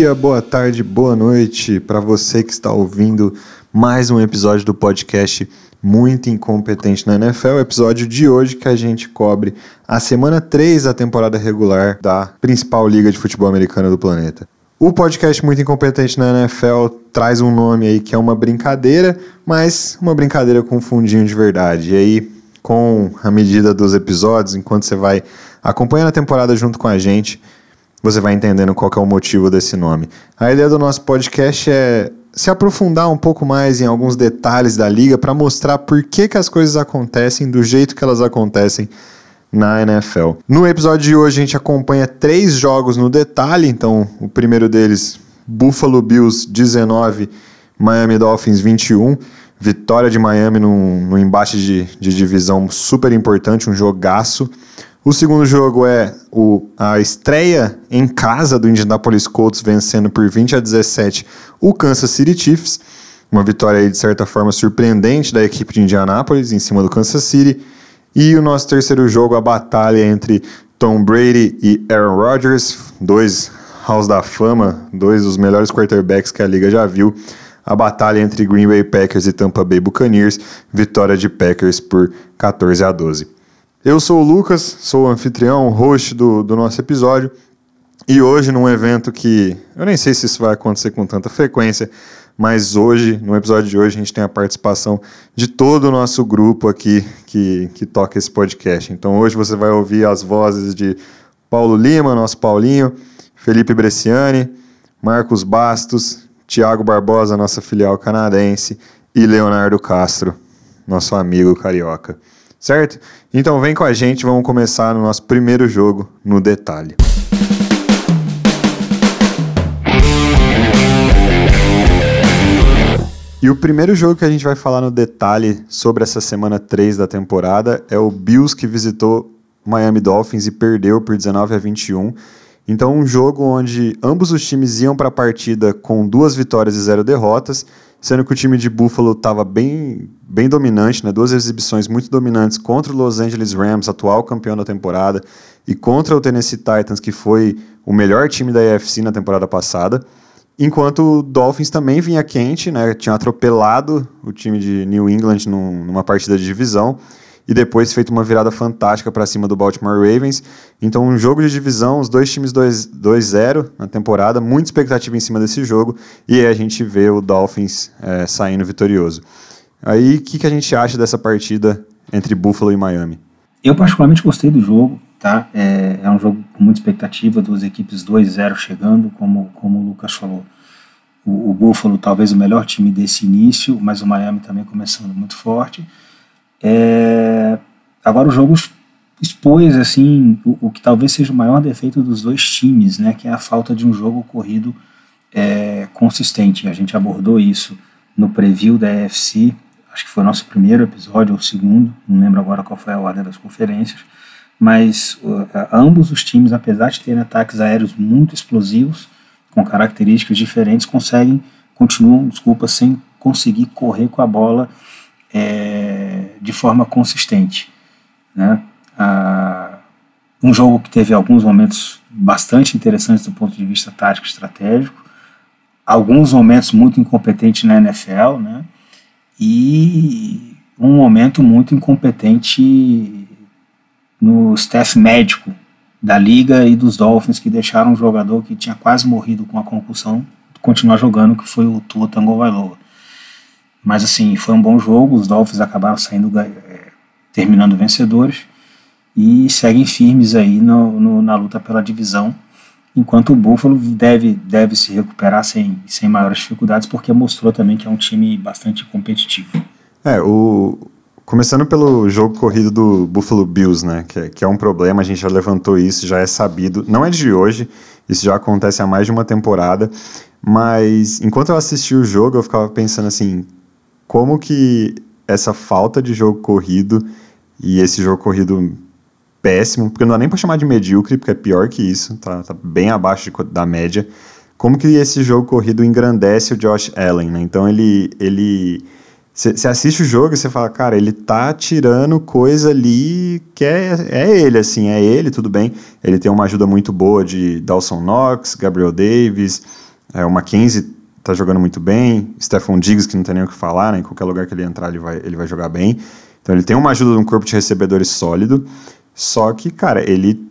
Dia, boa tarde, boa noite para você que está ouvindo mais um episódio do podcast Muito Incompetente na NFL. Episódio de hoje que a gente cobre a semana 3 da temporada regular da principal liga de futebol americano do planeta. O podcast Muito Incompetente na NFL traz um nome aí que é uma brincadeira, mas uma brincadeira com um fundinho de verdade. E aí, com a medida dos episódios, enquanto você vai acompanhando a temporada junto com a gente, você vai entendendo qual é o motivo desse nome. A ideia do nosso podcast é se aprofundar um pouco mais em alguns detalhes da liga para mostrar por que, que as coisas acontecem do jeito que elas acontecem na NFL. No episódio de hoje a gente acompanha três jogos no detalhe, então o primeiro deles, Buffalo Bills 19, Miami Dolphins 21. Vitória de Miami num, embate de, de divisão super importante, um jogaço. O segundo jogo é o, a estreia em casa do Indianapolis Colts vencendo por 20 a 17 o Kansas City Chiefs. Uma vitória aí, de certa forma surpreendente da equipe de Indianapolis em cima do Kansas City. E o nosso terceiro jogo, a batalha entre Tom Brady e Aaron Rodgers, dois House da Fama, dois dos melhores quarterbacks que a liga já viu. A batalha entre Green Bay Packers e Tampa Bay Buccaneers, vitória de Packers por 14 a 12. Eu sou o Lucas, sou o anfitrião, host do, do nosso episódio, e hoje num evento que eu nem sei se isso vai acontecer com tanta frequência, mas hoje, no episódio de hoje, a gente tem a participação de todo o nosso grupo aqui que, que toca esse podcast. Então hoje você vai ouvir as vozes de Paulo Lima, nosso Paulinho, Felipe Bresciani, Marcos Bastos, Tiago Barbosa, nossa filial canadense, e Leonardo Castro, nosso amigo carioca certo? Então vem com a gente, vamos começar no nosso primeiro jogo no detalhe. E o primeiro jogo que a gente vai falar no detalhe sobre essa semana 3 da temporada é o Bills que visitou Miami Dolphins e perdeu por 19 a 21. Então, um jogo onde ambos os times iam para a partida com duas vitórias e zero derrotas sendo que o time de Buffalo estava bem, bem dominante, né? duas exibições muito dominantes contra o Los Angeles Rams, atual campeão da temporada, e contra o Tennessee Titans, que foi o melhor time da AFC na temporada passada. Enquanto o Dolphins também vinha quente, né? tinha atropelado o time de New England num, numa partida de divisão e depois feito uma virada fantástica para cima do Baltimore Ravens. Então, um jogo de divisão, os dois times 2-0 na temporada, muita expectativa em cima desse jogo, e aí a gente vê o Dolphins é, saindo vitorioso. Aí, o que, que a gente acha dessa partida entre Buffalo e Miami? Eu particularmente gostei do jogo, tá? É, é um jogo com muita expectativa, duas equipes 2-0 chegando, como, como o Lucas falou. O, o Buffalo talvez o melhor time desse início, mas o Miami também começando muito forte. É, agora o jogo expôs assim o, o, que talvez seja o maior defeito dos dois times, né, que é a falta de um jogo corrido é, consistente. A gente abordou isso no preview da EFC, acho que foi o nosso primeiro episódio ou segundo, não lembro agora qual foi a ordem das conferências, mas uh, ambos os times, apesar de terem ataques aéreos muito explosivos, com características diferentes, conseguem, continuam, desculpa, sem conseguir correr com a bola é, de forma consistente. Né? Ah, um jogo que teve alguns momentos bastante interessantes do ponto de vista tático e estratégico, alguns momentos muito incompetentes na NFL, né? e um momento muito incompetente no staff médico da liga e dos Dolphins que deixaram um jogador que tinha quase morrido com a concussão continuar jogando, que foi o Tua Tagovailoa. Mas assim, foi um bom jogo, os Dolphins acabaram saindo é, terminando vencedores e seguem firmes aí no, no, na luta pela divisão, enquanto o Buffalo deve, deve se recuperar sem, sem maiores dificuldades, porque mostrou também que é um time bastante competitivo. É, o, Começando pelo jogo corrido do Buffalo Bills, né? Que é, que é, um problema, a gente já levantou isso, já é sabido. Não é de hoje, isso já acontece há mais de uma temporada. Mas enquanto eu assisti o jogo, eu ficava pensando assim: como que essa falta de jogo corrido e esse jogo corrido péssimo, porque não dá nem para chamar de medíocre, porque é pior que isso, tá, tá bem abaixo de, da média. Como que esse jogo corrido engrandece o Josh Allen, né? Então ele, ele você assiste o jogo e você fala, cara, ele tá tirando coisa ali que é, é ele, assim, é ele, tudo bem. Ele tem uma ajuda muito boa de Dawson Knox, Gabriel Davis, é, o Mackenzie tá jogando muito bem, Stephon Diggs, que não tem nem o que falar, né? Em qualquer lugar que ele entrar, ele vai, ele vai jogar bem. Então ele tem uma ajuda de um corpo de recebedores sólido, só que, cara, ele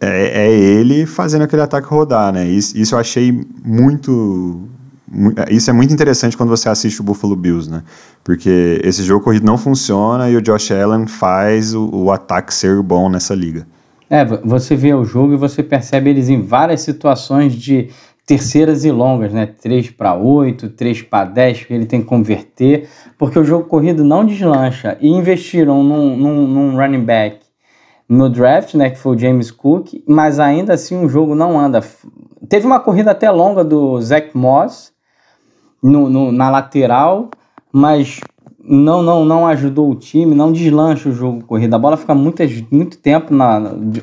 é, é ele fazendo aquele ataque rodar, né? Isso, isso eu achei muito isso é muito interessante quando você assiste o Buffalo Bills, né? Porque esse jogo corrido não funciona e o Josh Allen faz o, o, ataque ser bom nessa liga. É, você vê o jogo e você percebe eles em várias situações de terceiras e longas, né? 3 para 8, 3 para 10, que ele tem que converter, porque o jogo corrido não deslancha. E investiram num, num, num running back no draft, né, que foi o James Cook, mas ainda assim o jogo não anda. Teve uma corrida até longa do Zach Moss no, no, na lateral, mas não, não, não ajudou o time, não deslancha o jogo corrido. A bola fica muito, muito tempo na,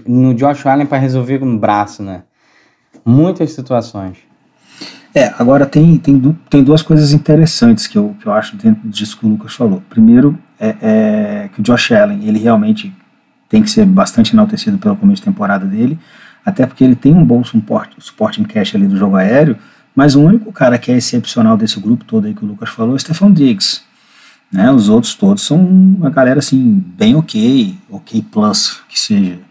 no Josh Allen para resolver no braço, né? Muitas situações. É, agora tem, tem, tem duas coisas interessantes que eu, que eu acho dentro disso que o Lucas falou. Primeiro, é, é que o Josh Allen, ele realmente tem que ser bastante enaltecido pelo começo de temporada dele, até porque ele tem um bom suporte, suporte em cash ali do jogo aéreo, mas o único cara que é excepcional desse grupo todo aí que o Lucas falou é o Stefan Diggs. Né? Os outros todos são uma galera assim, bem ok, ok plus, que seja.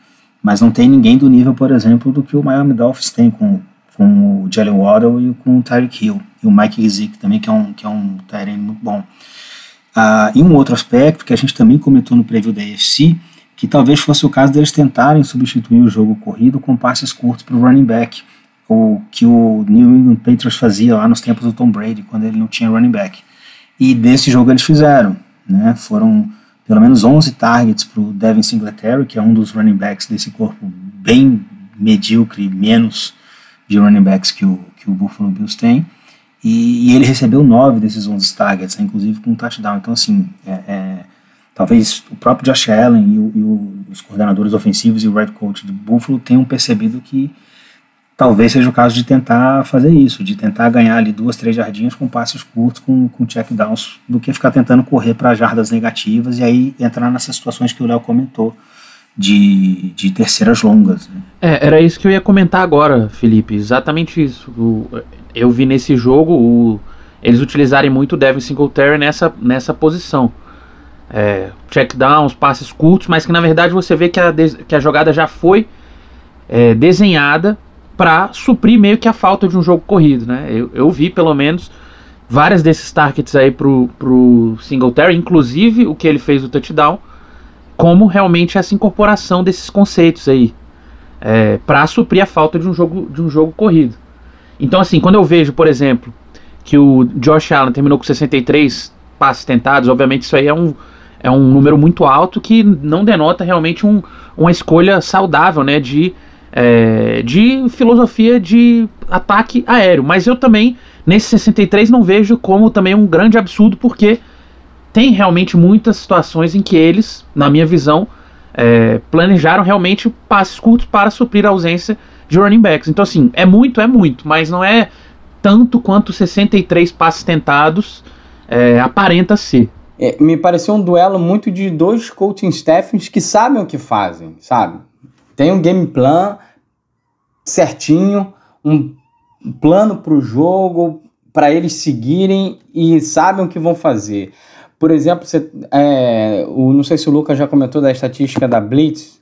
Mas não tem ninguém do nível, por exemplo, do que o Miami Dolphins tem com, com o Jalen Waddle e com o Tyreek Hill. E o Mike Gesicki também, que é um, que é um Tyrene muito bom. Ah, e um outro aspecto que a gente também comentou no preview da AFC, que talvez fosse o caso deles tentarem substituir o jogo corrido com passes curtos para o running back o que o New England Patriots fazia lá nos tempos do Tom Brady, quando ele não tinha running back. E desse jogo eles fizeram, né? Foram pelo menos 11 targets para o Devin Singletary, que é um dos running backs desse corpo bem medíocre, menos de running backs que o, que o Buffalo Bills tem. E, e ele recebeu 9 desses 11 targets, né? inclusive com um touchdown. Então, assim, é, é, talvez o próprio Josh Allen e, o, e o, os coordenadores ofensivos e o red coach do Buffalo tenham percebido que talvez seja o caso de tentar fazer isso, de tentar ganhar ali duas, três jardinhas com passes curtos, com, com check downs, do que ficar tentando correr para jardas negativas e aí entrar nessas situações que o Léo comentou. De, de terceiras longas. Né? É, era isso que eu ia comentar agora, Felipe. Exatamente isso. O, eu vi nesse jogo o, eles utilizarem muito o Devin Singletary nessa, nessa posição. É, check downs, passes curtos, mas que na verdade você vê que a, que a jogada já foi é, desenhada para suprir meio que a falta de um jogo corrido, né? Eu, eu vi pelo menos várias desses targets aí pro, pro Singletary, inclusive o que ele fez o touchdown, como realmente essa incorporação desses conceitos aí é, para suprir a falta de um jogo de um jogo corrido. Então assim, quando eu vejo, por exemplo, que o Josh Allen terminou com 63 passes tentados, obviamente isso aí é um é um número muito alto que não denota realmente um, uma escolha saudável, né, de é, de filosofia de ataque aéreo. Mas eu também, nesse 63, não vejo como também um grande absurdo, porque tem realmente muitas situações em que eles, na minha visão, é, planejaram realmente passes curtos para suprir a ausência de running backs. Então, assim, é muito, é muito, mas não é tanto quanto 63 passes tentados é, aparenta ser. É, me pareceu um duelo muito de dois coaching staffs que sabem o que fazem, sabe? Tem um game plan, certinho, um plano para o jogo, para eles seguirem e sabem o que vão fazer. Por exemplo, você, é, o, não sei se o Lucas já comentou da estatística da Blitz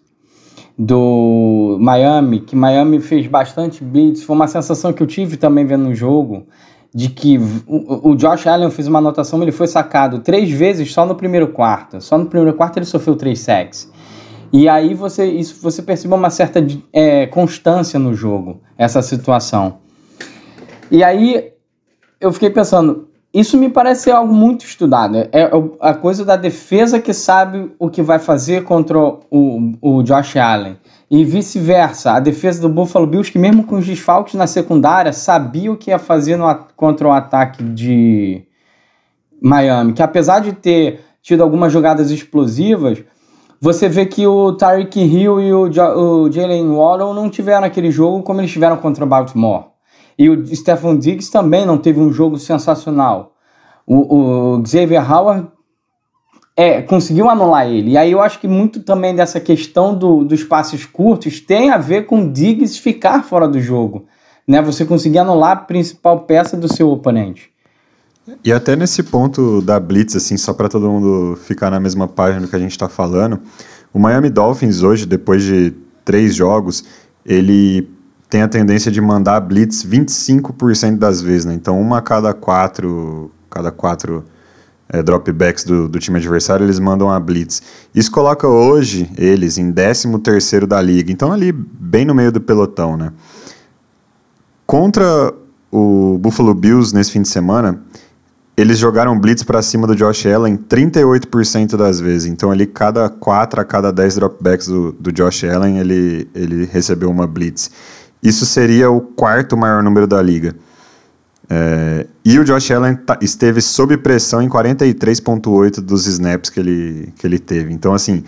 do Miami, que Miami fez bastante Blitz. Foi uma sensação que eu tive também vendo no jogo, de que o, o Josh Allen fez uma anotação, ele foi sacado três vezes só no primeiro quarto. Só no primeiro quarto ele sofreu três sacks. E aí você, isso, você percebe uma certa é, constância no jogo, essa situação. E aí eu fiquei pensando, isso me parece algo muito estudado. É, é a coisa da defesa que sabe o que vai fazer contra o, o Josh Allen. E vice-versa, a defesa do Buffalo Bills, que mesmo com os desfalques na secundária, sabia o que ia fazer no, contra o ataque de Miami. Que apesar de ter tido algumas jogadas explosivas, você vê que o Tyreek Hill e o, o Jalen Waddle não tiveram aquele jogo como eles tiveram contra o Baltimore. E o Stephon Diggs também não teve um jogo sensacional. o, o Xavier Howard é, conseguiu anular ele. E aí eu acho que muito também dessa questão do, dos passes curtos tem a ver com Diggs ficar fora do jogo. Né? Você conseguir anular a principal peça do seu oponente. E até nesse ponto da Blitz, assim, só para todo mundo ficar na mesma página do que a gente está falando, o Miami Dolphins hoje, depois de três jogos, ele tem a tendência de mandar Blitz 25% das vezes, né? Então, uma a cada quatro, cada quatro é, dropbacks do, do, time adversário, eles mandam a blitz. Isso coloca hoje eles em 13 terceiro da liga, então ali bem no meio do pelotão, né? Contra o Buffalo Bills nesse fim de semana, eles jogaram blitz para cima do Josh Allen 38% das vezes. Então ali cada 4 a cada 10 dropbacks do, do Josh Allen, ele, ele recebeu uma blitz. Isso seria o quarto maior número da liga. É, e o Josh Allen esteve sob pressão em 43,8% dos snaps que ele, que ele teve. Então, assim,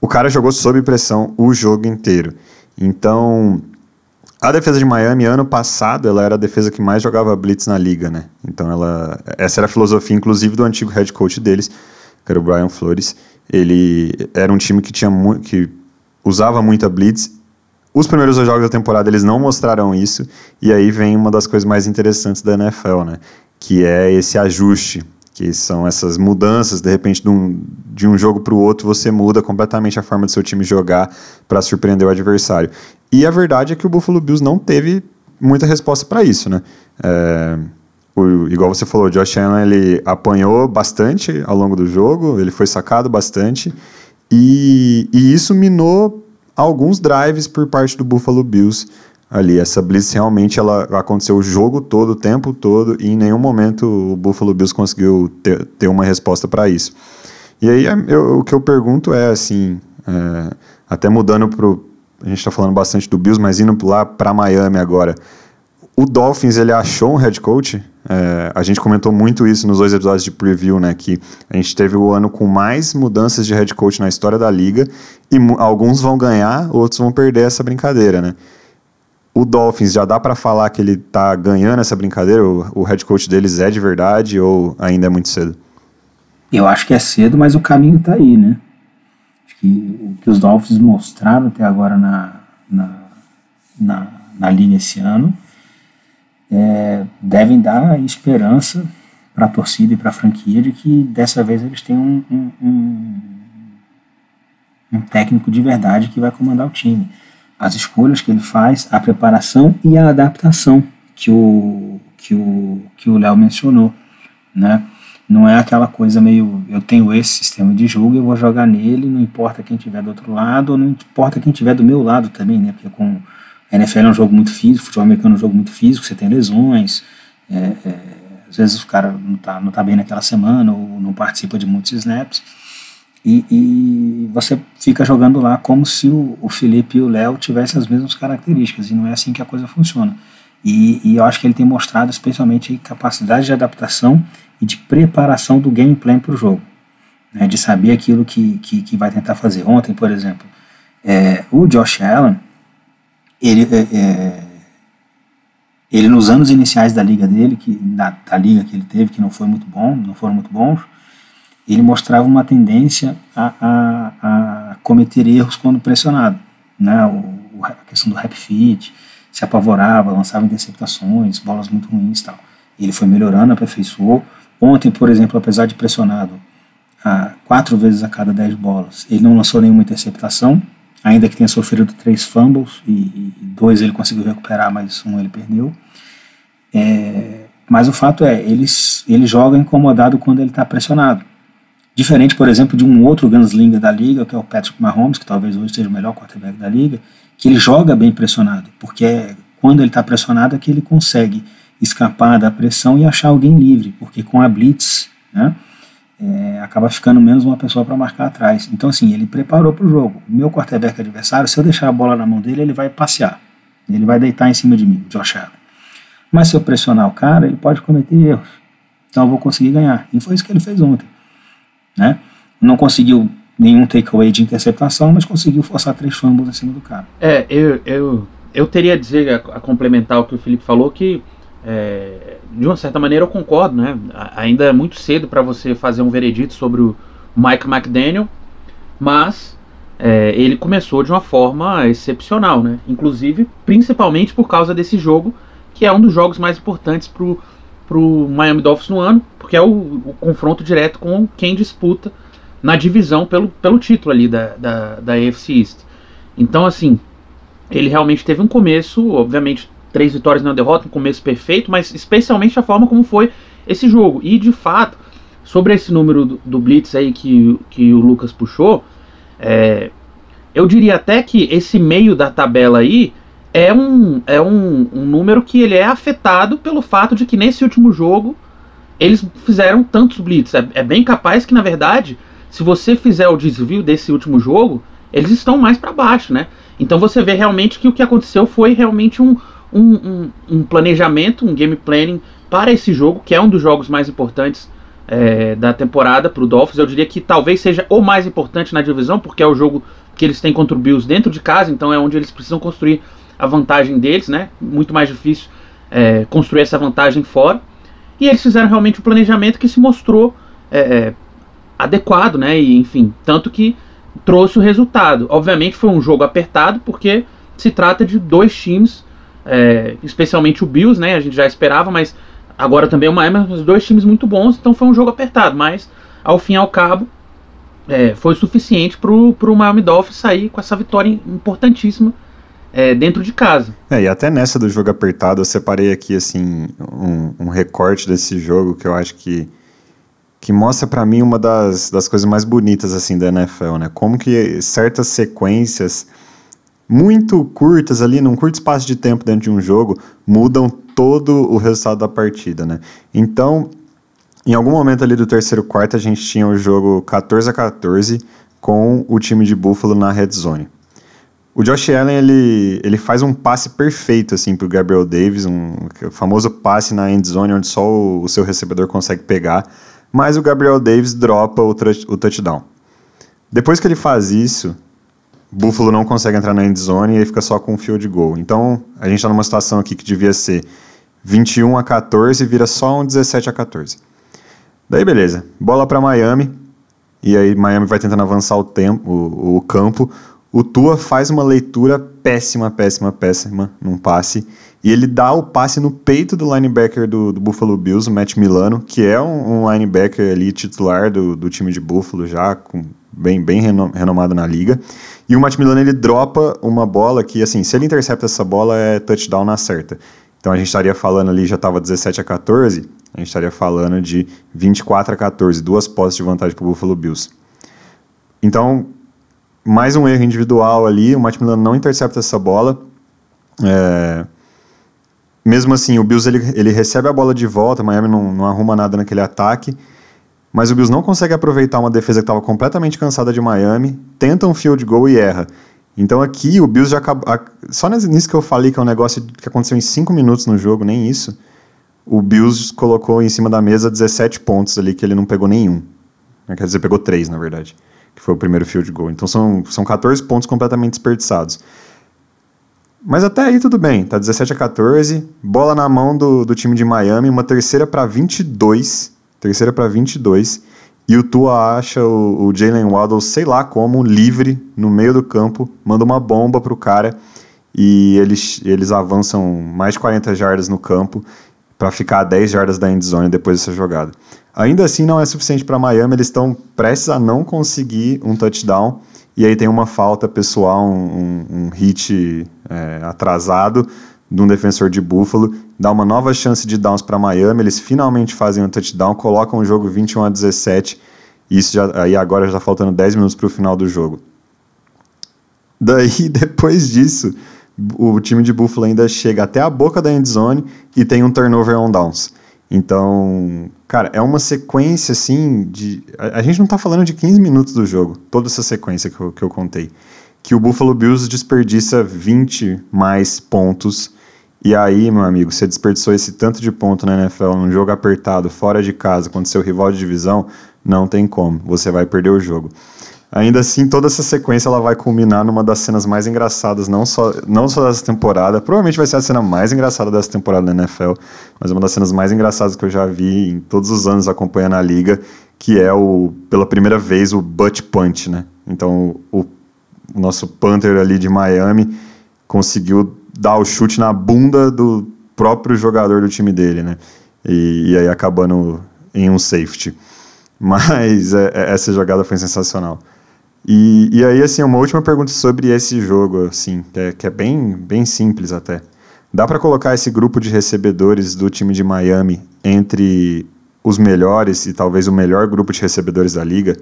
o cara jogou sob pressão o jogo inteiro. Então, a defesa de Miami, ano passado, ela era a defesa que mais jogava blitz na liga, né? Então, ela, essa era a filosofia, inclusive, do antigo head coach deles, que era o Brian Flores. Ele era um time que, tinha que usava muita blitz os primeiros dois jogos da temporada eles não mostraram isso, e aí vem uma das coisas mais interessantes da NFL, né? Que é esse ajuste, que são essas mudanças, de repente, de um, de um jogo para o outro, você muda completamente a forma do seu time jogar para surpreender o adversário. E a verdade é que o Buffalo Bills não teve muita resposta para isso, né? É, o, igual você falou, o Josh Allen ele apanhou bastante ao longo do jogo, ele foi sacado bastante, e, e isso minou alguns drives por parte do Buffalo Bills ali. Essa blitz realmente ela aconteceu o jogo todo, o tempo todo, e em nenhum momento o Buffalo Bills conseguiu ter, ter uma resposta para isso. E aí eu, o que eu pergunto é assim, é, até mudando a gente está falando bastante do Bills, mas indo lá para Miami agora. O Dolphins ele achou um head coach. É, a gente comentou muito isso nos dois episódios de preview, né? Que a gente teve o ano com mais mudanças de head coach na história da liga e alguns vão ganhar, outros vão perder essa brincadeira, né? O Dolphins já dá para falar que ele tá ganhando essa brincadeira? O, o head coach deles é de verdade ou ainda é muito cedo? Eu acho que é cedo, mas o caminho tá aí, né? Que o que os Dolphins mostraram até agora na, na, na, na liga esse ano é, devem dar esperança para a torcida e para a franquia de que dessa vez eles têm um, um, um, um, técnico de verdade que vai comandar o time. As escolhas que ele faz, a preparação e a adaptação que o que o que o Léo mencionou, né? Não é aquela coisa meio eu tenho esse sistema de jogo e vou jogar nele, não importa quem tiver do outro lado, ou não importa quem tiver do meu lado também, né? Porque com NFL é um jogo muito físico, futebol americano é um jogo muito físico, você tem lesões, é, é, às vezes o cara não está não tá bem naquela semana ou não participa de muitos snaps. E, e você fica jogando lá como se o, o Felipe e o Léo tivessem as mesmas características, e não é assim que a coisa funciona. E, e eu acho que ele tem mostrado especialmente capacidade de adaptação e de preparação do game plan para o jogo, né, de saber aquilo que, que, que, vai tentar fazer. Ontem, por exemplo, é, o Josh Allen, ele, é, é, ele nos anos iniciais da liga dele, que, da, da, liga que ele teve, que não foi muito bom, não foram muito bons, ele mostrava uma tendência a, a, a cometer erros quando pressionado, né? O, a questão do rap fit, se apavorava, lançava interceptações, bolas muito ruins, tal. Ele foi melhorando, aperfeiçoou. Ontem, por exemplo, apesar de pressionado a quatro vezes a cada dez bolas, ele não lançou nenhuma interceptação, ainda que tenha sofrido três fumbles e, e dois ele conseguiu recuperar, mas um ele perdeu. É, mas o fato é, ele, ele joga incomodado quando ele está pressionado. Diferente, por exemplo, de um outro gunslinger da liga, que é o Patrick Mahomes, que talvez hoje seja o melhor quarterback da liga, que ele joga bem pressionado, porque é quando ele está pressionado é que ele consegue escapar da pressão e achar alguém livre, porque com a blitz, né, é, acaba ficando menos uma pessoa para marcar atrás. Então, assim, ele preparou para o jogo. O meu quarterback adversário, se eu deixar a bola na mão dele, ele vai passear. Ele vai deitar em cima de mim, o Josh Allen. Mas se eu pressionar o cara, ele pode cometer erros. Então eu vou conseguir ganhar. E foi isso que ele fez ontem. Né? Não conseguiu nenhum takeaway de interceptação, mas conseguiu forçar três fumbles em cima do cara. É, eu, eu, eu teria a dizer, a, a complementar o que o Felipe falou, que é, de uma certa maneira eu concordo, né? Ainda é muito cedo para você fazer um veredito sobre o Mike McDaniel, mas é, ele começou de uma forma excepcional, né? Inclusive, principalmente por causa desse jogo, que é um dos jogos mais importantes pro, pro Miami Dolphins no ano, porque é o, o confronto direto com quem disputa na divisão pelo, pelo título ali da, da, da AFC East. Então, assim, ele realmente teve um começo, obviamente, três vitórias na derrota, um começo perfeito, mas especialmente a forma como foi esse jogo. E de fato, sobre esse número do, do Blitz aí que, que o Lucas puxou, é, eu diria até que esse meio da tabela aí é um, é um, um número que ele é afetado pelo fato de que nesse último jogo eles fizeram tantos blitz. É, é, bem capaz que, na verdade, se você fizer o desvio desse último jogo, eles estão mais para baixo, né? Então você vê realmente que o que aconteceu foi realmente um, um, um, um planejamento, um game planning para esse jogo, que é um dos jogos mais importantes é, da temporada para o Dolphins. Eu diria que talvez seja o mais importante na divisão, porque é o jogo que eles têm contra o Bills dentro de casa, então é onde eles precisam construir a vantagem deles, né? Muito mais difícil é, construir essa vantagem fora. E eles fizeram realmente um planejamento que se mostrou é, é adequado, né? E, enfim, tanto que trouxe o resultado. Obviamente foi um jogo apertado, porque se trata de dois times, é, especialmente o Bills, né? A gente já esperava, mas agora também o Miami, os dois times muito bons, então foi um jogo apertado, mas ao fim e ao cabo é, foi suficiente para o Miami Dolphins sair com essa vitória importantíssima é, dentro de casa. É, e até nessa do jogo apertado, eu separei aqui assim um, um recorte desse jogo que eu acho que que mostra para mim uma das, das coisas mais bonitas assim da NFL, né? Como que certas sequências muito curtas ali, num curto espaço de tempo dentro de um jogo, mudam todo o resultado da partida, né? Então, em algum momento ali do terceiro quarto, a gente tinha o jogo 14 a 14 com o time de Buffalo na red zone. O Josh Allen, ele, ele faz um passe perfeito, assim, pro Gabriel Davis, um famoso passe na end zone, onde só o, o seu recebedor consegue pegar, mas o Gabriel Davis dropa o, o touchdown. Depois que ele faz isso, Buffalo não consegue entrar na end zone e aí fica só com um field goal. Então, a gente está numa situação aqui que devia ser 21 a 14 e vira só um 17 a 14. Daí, beleza. Bola para Miami. E aí, Miami vai tentando avançar o, tempo, o, o campo. O Tua faz uma leitura péssima, péssima, péssima num passe. E ele dá o passe no peito do linebacker do, do Buffalo Bills, o Matt Milano, que é um, um linebacker ali titular do, do time de Buffalo já, com, bem, bem renomado na liga. E o Matt Milano ele dropa uma bola que, assim, se ele intercepta essa bola é touchdown na certa. Então a gente estaria falando ali, já estava 17 a 14, a gente estaria falando de 24 a 14, duas posses de vantagem para o Buffalo Bills. Então, mais um erro individual ali, o Matt Milano não intercepta essa bola. É, mesmo assim, o Bills ele, ele recebe a bola de volta, Miami não, não arruma nada naquele ataque, mas o Bills não consegue aproveitar uma defesa que estava completamente cansada de Miami, tenta um field goal e erra. Então aqui o Bills já acabou. Só nisso que eu falei que é um negócio que aconteceu em 5 minutos no jogo, nem isso. O Bills colocou em cima da mesa 17 pontos ali, que ele não pegou nenhum. Quer dizer, pegou 3, na verdade. Que foi o primeiro field goal. Então são, são 14 pontos completamente desperdiçados. Mas até aí tudo bem, tá 17 a 14, bola na mão do, do time de Miami, uma terceira para 22, terceira para 22, e o Tua acha o, o Jalen Waddle, sei lá como, livre no meio do campo, manda uma bomba pro cara e eles, eles avançam mais de 40 jardas no campo para ficar a 10 jardas da endzone depois dessa jogada. Ainda assim não é suficiente para Miami, eles estão prestes a não conseguir um touchdown e aí tem uma falta pessoal, um, um, um hit é, atrasado de um defensor de Buffalo, dá uma nova chance de downs para Miami, eles finalmente fazem um touchdown, colocam o jogo 21 a 17, e isso já, aí agora já está faltando 10 minutos para o final do jogo. Daí, depois disso, o time de Buffalo ainda chega até a boca da endzone e tem um turnover on downs. Então, cara, é uma sequência assim de. A, a, gente não tá falando de 15 minutos do jogo, toda essa sequência que eu, que eu contei. Que o Buffalo Bills desperdiça 20 mais pontos. E aí, meu amigo, você desperdiçou esse tanto de ponto na NFL num jogo apertado, fora de casa, contra seu rival de divisão, não tem como. Você vai perder o jogo. Ainda assim, toda essa sequência ela vai culminar numa das cenas mais engraçadas, não só, não só dessa temporada, provavelmente vai ser a cena mais engraçada dessa temporada da NFL, mas uma das cenas mais engraçadas que eu já vi em todos os anos acompanhando a liga, que é o, pela primeira vez, o butt punch, né? Então, o, o nosso Panther ali de Miami conseguiu dar o chute na bunda do próprio jogador do time dele, né? E, e aí acabando em um safety. Mas é, é, essa jogada foi sensacional. E, e aí, assim, uma última pergunta sobre esse jogo, assim, que é, que é bem, bem simples até. Dá para colocar esse grupo de recebedores do time de Miami entre os melhores e talvez o melhor grupo de recebedores da liga?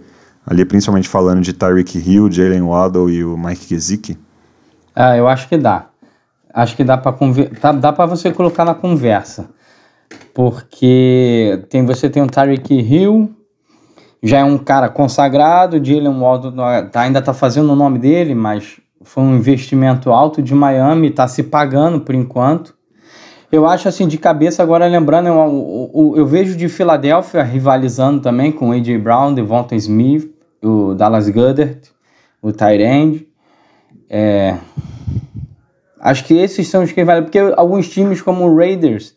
Ali, principalmente falando de Tyreek Hill, Jalen Waddle e o Mike Gesicki? Ah, eu acho que dá. Acho que dá para dá, dá para você colocar na conversa. Porque tem você tem o Tyreek Hill, já é um cara consagrado, Jalen Waddle tá, ainda está fazendo o nome dele, mas foi um investimento alto de Miami, está se pagando por enquanto. Eu acho assim, de cabeça, agora lembrando, eu, eu, eu vejo de Filadélfia rivalizando também com A.J. Brown, Devonta Smith, o Dallas Goddard, o Tyrande. É, acho que esses são os que valem, porque alguns times como o Raiders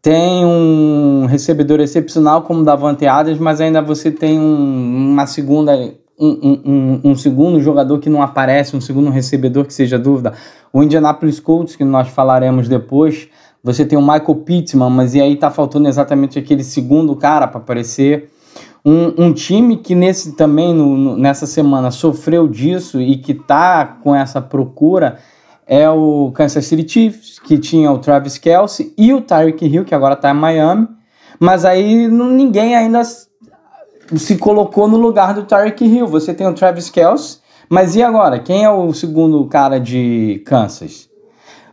tem um recebedor excepcional como Davante Adams, mas ainda você tem um, uma segunda um, um, um, segundo jogador que não aparece, um segundo recebedor que seja dúvida. O Indianapolis Colts, que nós falaremos depois, você tem o Michael Pittman, mas e aí tá faltando exatamente aquele segundo cara para aparecer. Um, um, time que nesse também no, no, nessa semana sofreu disso e que tá com essa procura é o Kansas City Chiefs, que tinha o Travis Kelsey e o Tyreek Hill, que agora está em Miami. Mas aí ninguém ainda se colocou no lugar do Tyreek Hill. Você tem o Travis Kelsey, mas e agora? Quem é o segundo cara de Kansas?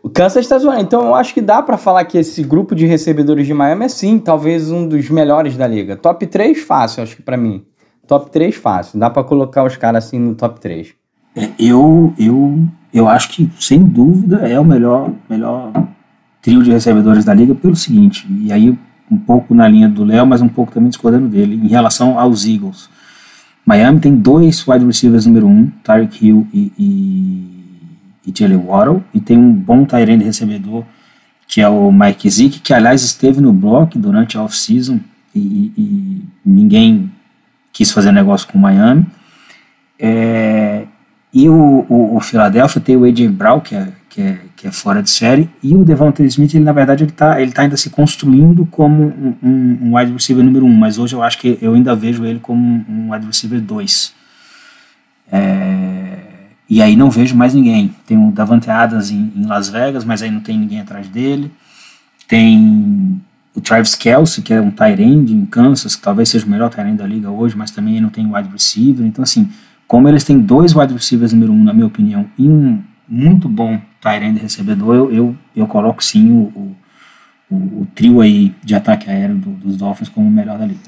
O Kansas está zoando. Então eu acho que dá para falar que esse grupo de recebedores de Miami é sim, talvez um dos melhores da liga. Top 3 fácil, acho que para mim. Top 3 fácil. Dá para colocar os caras assim no top 3. É, eu, eu, eu acho que, sem dúvida, é o melhor, melhor trio de recebedores da liga pelo seguinte, e aí um pouco na linha do Léo, mas um pouco também discordando dele, em relação aos Eagles. Miami tem dois wide receivers número um, Tyreek Hill e, e, e Jalen Waddle, e tem um bom end recebedor, que é o Mike Zick, que aliás esteve no bloco durante a off-season e, e, ninguém quis fazer negócio com o Miami. É, e o, o, o Philadelphia tem o AJ Brown, que é, que, é, que é fora de série, e o Devonta Smith, ele na verdade ele está ele tá ainda se construindo como um, um, um, wide receiver número um, mas hoje eu acho que eu ainda vejo ele como um wide receiver dois. É, e aí não vejo mais ninguém. Tem o Davante Adams em, em, Las Vegas, mas aí não tem ninguém atrás dele. Tem o Travis Kelsey, que é um tight end em Kansas, que talvez seja o melhor tight end da liga hoje, mas também não tem wide receiver. Então assim, como eles têm dois wide receivers número um, na minha opinião, e um muito bom tight end recebedor, eu, eu, eu coloco sim o, o, o, trio aí de ataque aéreo do, dos Dolphins como o melhor da liga.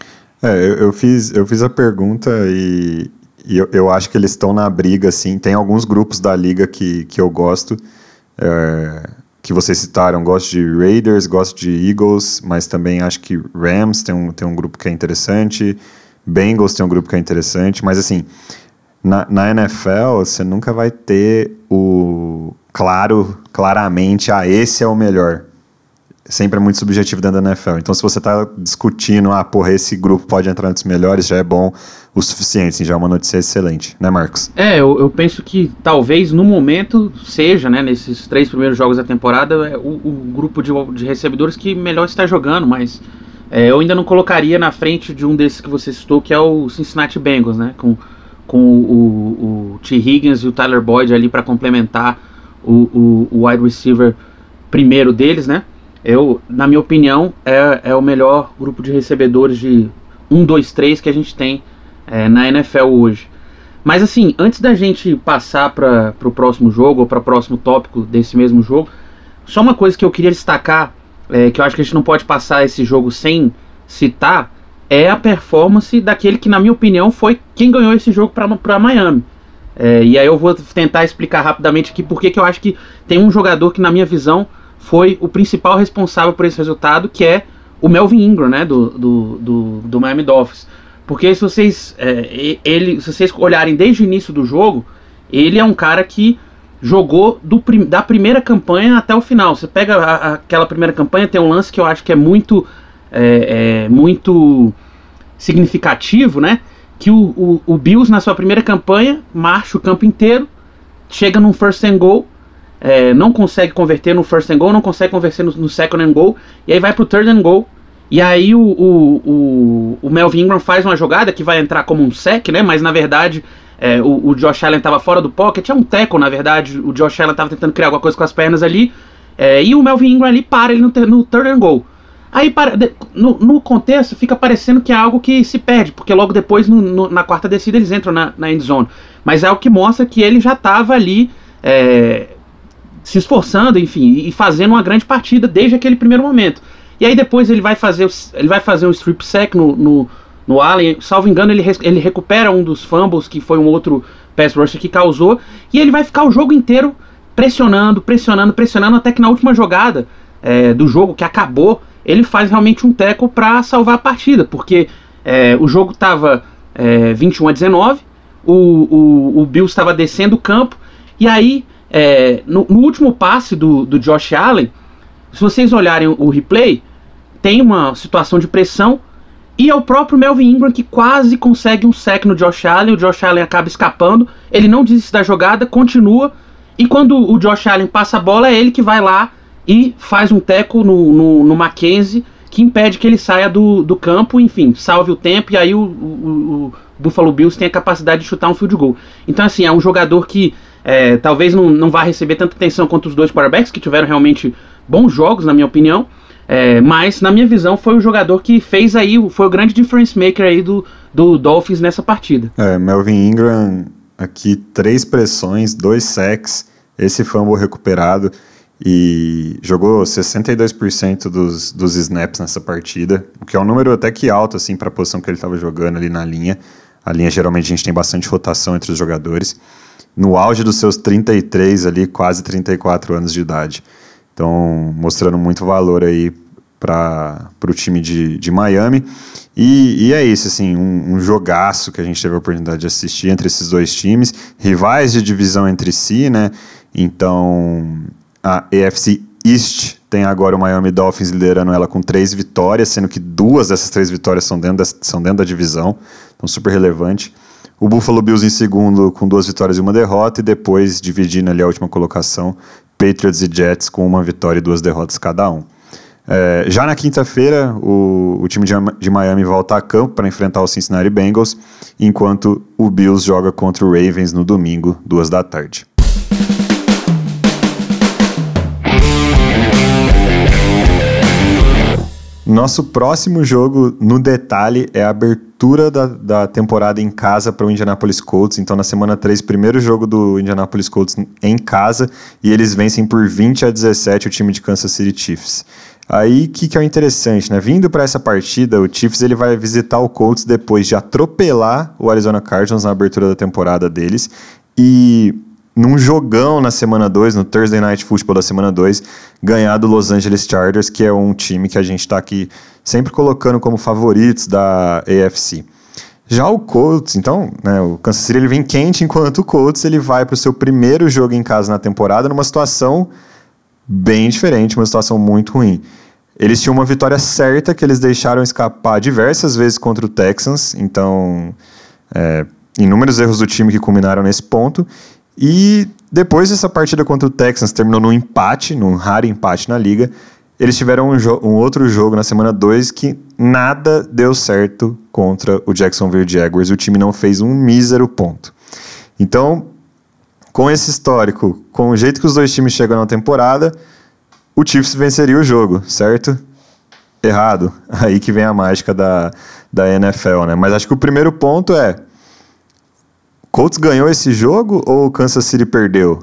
É, eu, eu, fiz, eu fiz a pergunta e, e eu, eu acho que eles estão na briga, assim. Tem alguns grupos da liga que, que eu gosto, é, que vocês citaram. Gosto de Raiders, gosto de Eagles, mas também acho que Rams tem um, tem um grupo que é interessante. Bengals tem um grupo que é interessante, mas assim, na, na NFL, você nunca vai ter o claro, claramente, ah, esse é o melhor. Sempre é muito subjetivo dentro da NFL. Então, se você está discutindo, ah, porra, esse grupo pode entrar entre os melhores, já é bom o suficiente, assim, já é uma notícia excelente, né, Marcos? É, eu, eu penso que talvez no momento seja, né, nesses três primeiros jogos da temporada, é o, o grupo de, de recebedores que melhor está jogando, mas é, eu ainda não colocaria na frente de um desses que você citou, que é o Cincinnati Bengals, né, com com o, o, T. Higgins e o Tyler Boyd ali para complementar o, o, o, wide receiver primeiro deles, né? Eu, na minha opinião, é, é o melhor grupo de recebedores de 1, 2, 3 que a gente tem é, na NFL hoje. Mas assim, antes da gente passar para o próximo jogo ou para o próximo tópico desse mesmo jogo, só uma coisa que eu queria destacar, é, que eu acho que a gente não pode passar esse jogo sem citar, é a performance daquele que, na minha opinião, foi quem ganhou esse jogo para Miami. É, e aí eu vou tentar explicar rapidamente aqui porque que eu acho que tem um jogador que, na minha visão, foi o principal responsável por esse resultado, que é o Melvin Ingram, né, do, do, do, do Miami Dolphins. Porque se vocês, é, ele, se vocês olharem desde o início do jogo, ele é um cara que jogou do, da primeira campanha até o final. Você pega a, aquela primeira campanha, tem um lance que eu acho que é muito, é, é, muito significativo, né? Que o, o, o, Bills, na sua primeira campanha, marcha o campo inteiro, chega num first and goal, é, não consegue converter no first and goal, não consegue converter no, no, second and goal, e aí vai pro third and goal. E aí o, o, o, Melvin Ingram faz uma jogada que vai entrar como um sec, né? Mas na verdade é, o, o, Josh Allen estava fora do pocket, é um teco, na verdade. O Josh Allen estava tentando criar alguma coisa com as pernas ali. É, e o Melvin Ingram ali para ele no, no third and goal. Aí, para, no, no, contexto, fica parecendo que é algo que se perde, porque logo depois, no, no, na quarta descida, eles entram na, na end zone. Mas é o que mostra que ele já estava ali é, se esforçando, enfim, e fazendo uma grande partida desde aquele primeiro momento. E aí depois ele vai fazer, ele vai fazer um strip sack no, no no Allen. Salvo engano, ele, ele recupera um dos fumbles, que foi um outro pass rusher que causou. E ele vai ficar o jogo inteiro pressionando, pressionando, pressionando, até que na última jogada é, do jogo, que acabou, ele faz realmente um teco para salvar a partida, porque é, o jogo estava é, 21 a 19, o, o, o Bills estava descendo o campo, e aí, é, no, no, último passe do, do Josh Allen, se vocês olharem o replay, tem uma situação de pressão e é o próprio Melvin Ingram que quase consegue um sec no Josh Allen. O Josh Allen acaba escapando. Ele não desiste da jogada, continua. E quando o Josh Allen passa a bola, é ele que vai lá e faz um teco no, no, no Mackenzie que impede que ele saia do, do campo, enfim, salve o tempo. E aí o, o, o Buffalo Bills tem a capacidade de chutar um field goal. Então, assim, é um jogador que é, talvez não, não vá receber tanta atenção quanto os dois quarterbacks, que tiveram realmente bons jogos, na minha opinião. É, mas, na minha visão, foi o jogador que fez aí, foi o grande difference maker aí do, do Dolphins nessa partida. É, Melvin Ingram, aqui três pressões, dois sacks, esse fumble recuperado e jogou 62% dos, dos snaps nessa partida, o que é um número até que alto assim para a posição que ele estava jogando ali na linha. A linha geralmente a gente tem bastante rotação entre os jogadores. No auge dos seus 33 ali, quase 34 anos de idade. Então, mostrando muito valor aí para o time de, de Miami. E, e, é isso, assim, um, um, jogaço que a gente teve a oportunidade de assistir entre esses dois times, rivais de divisão entre si, né? Então, a AFC East tem agora o Miami Dolphins liderando ela com três vitórias, sendo que duas dessas três vitórias são dentro da, são dentro da divisão, então super relevante. O Buffalo Bills em segundo com duas vitórias e uma derrota, e depois dividindo ali a última colocação, Patriots e Jets com uma vitória e duas derrotas cada um. É, já na quinta-feira, o, o, time de, de, Miami volta a campo para enfrentar o Cincinnati Bengals, enquanto o Bills joga contra o Ravens no domingo, duas da tarde. Nosso próximo jogo, no detalhe, é a abertura da, da temporada em casa para o Indianapolis Colts. Então, na semana 3, primeiro jogo do Indianapolis Colts em casa, e eles vencem por 20 a 17 o time de Kansas City Chiefs. Aí, o que, que é interessante, né? Vindo para essa partida, o Chiefs ele vai visitar o Colts depois de atropelar o Arizona Cardinals na abertura da temporada deles. E num jogão na semana 2, no Thursday Night Football da semana 2, ganhar do Los Angeles Chargers, que é um time que a gente está aqui sempre colocando como favoritos da AFC. Já o Colts, então, né, o Kansas City ele vem quente, enquanto o Colts ele vai para o seu primeiro jogo em casa na temporada numa situação bem diferente, uma situação muito ruim. Eles tinham uma vitória certa que eles deixaram escapar diversas vezes contra o Texans, então é, inúmeros erros do time que culminaram nesse ponto. E depois dessa partida contra o Texans terminou num empate, num raro empate na liga. Eles tiveram um, um outro jogo na semana 2 que nada deu certo contra o Jacksonville Jaguars. O time não fez um mísero ponto. Então, com esse histórico, com o jeito que os dois times chegam na temporada, o Chiefs venceria o jogo, certo? Errado. Aí que vem a mágica da, da NFL, né? Mas acho que o primeiro ponto é Colts ganhou esse jogo ou o Kansas City perdeu?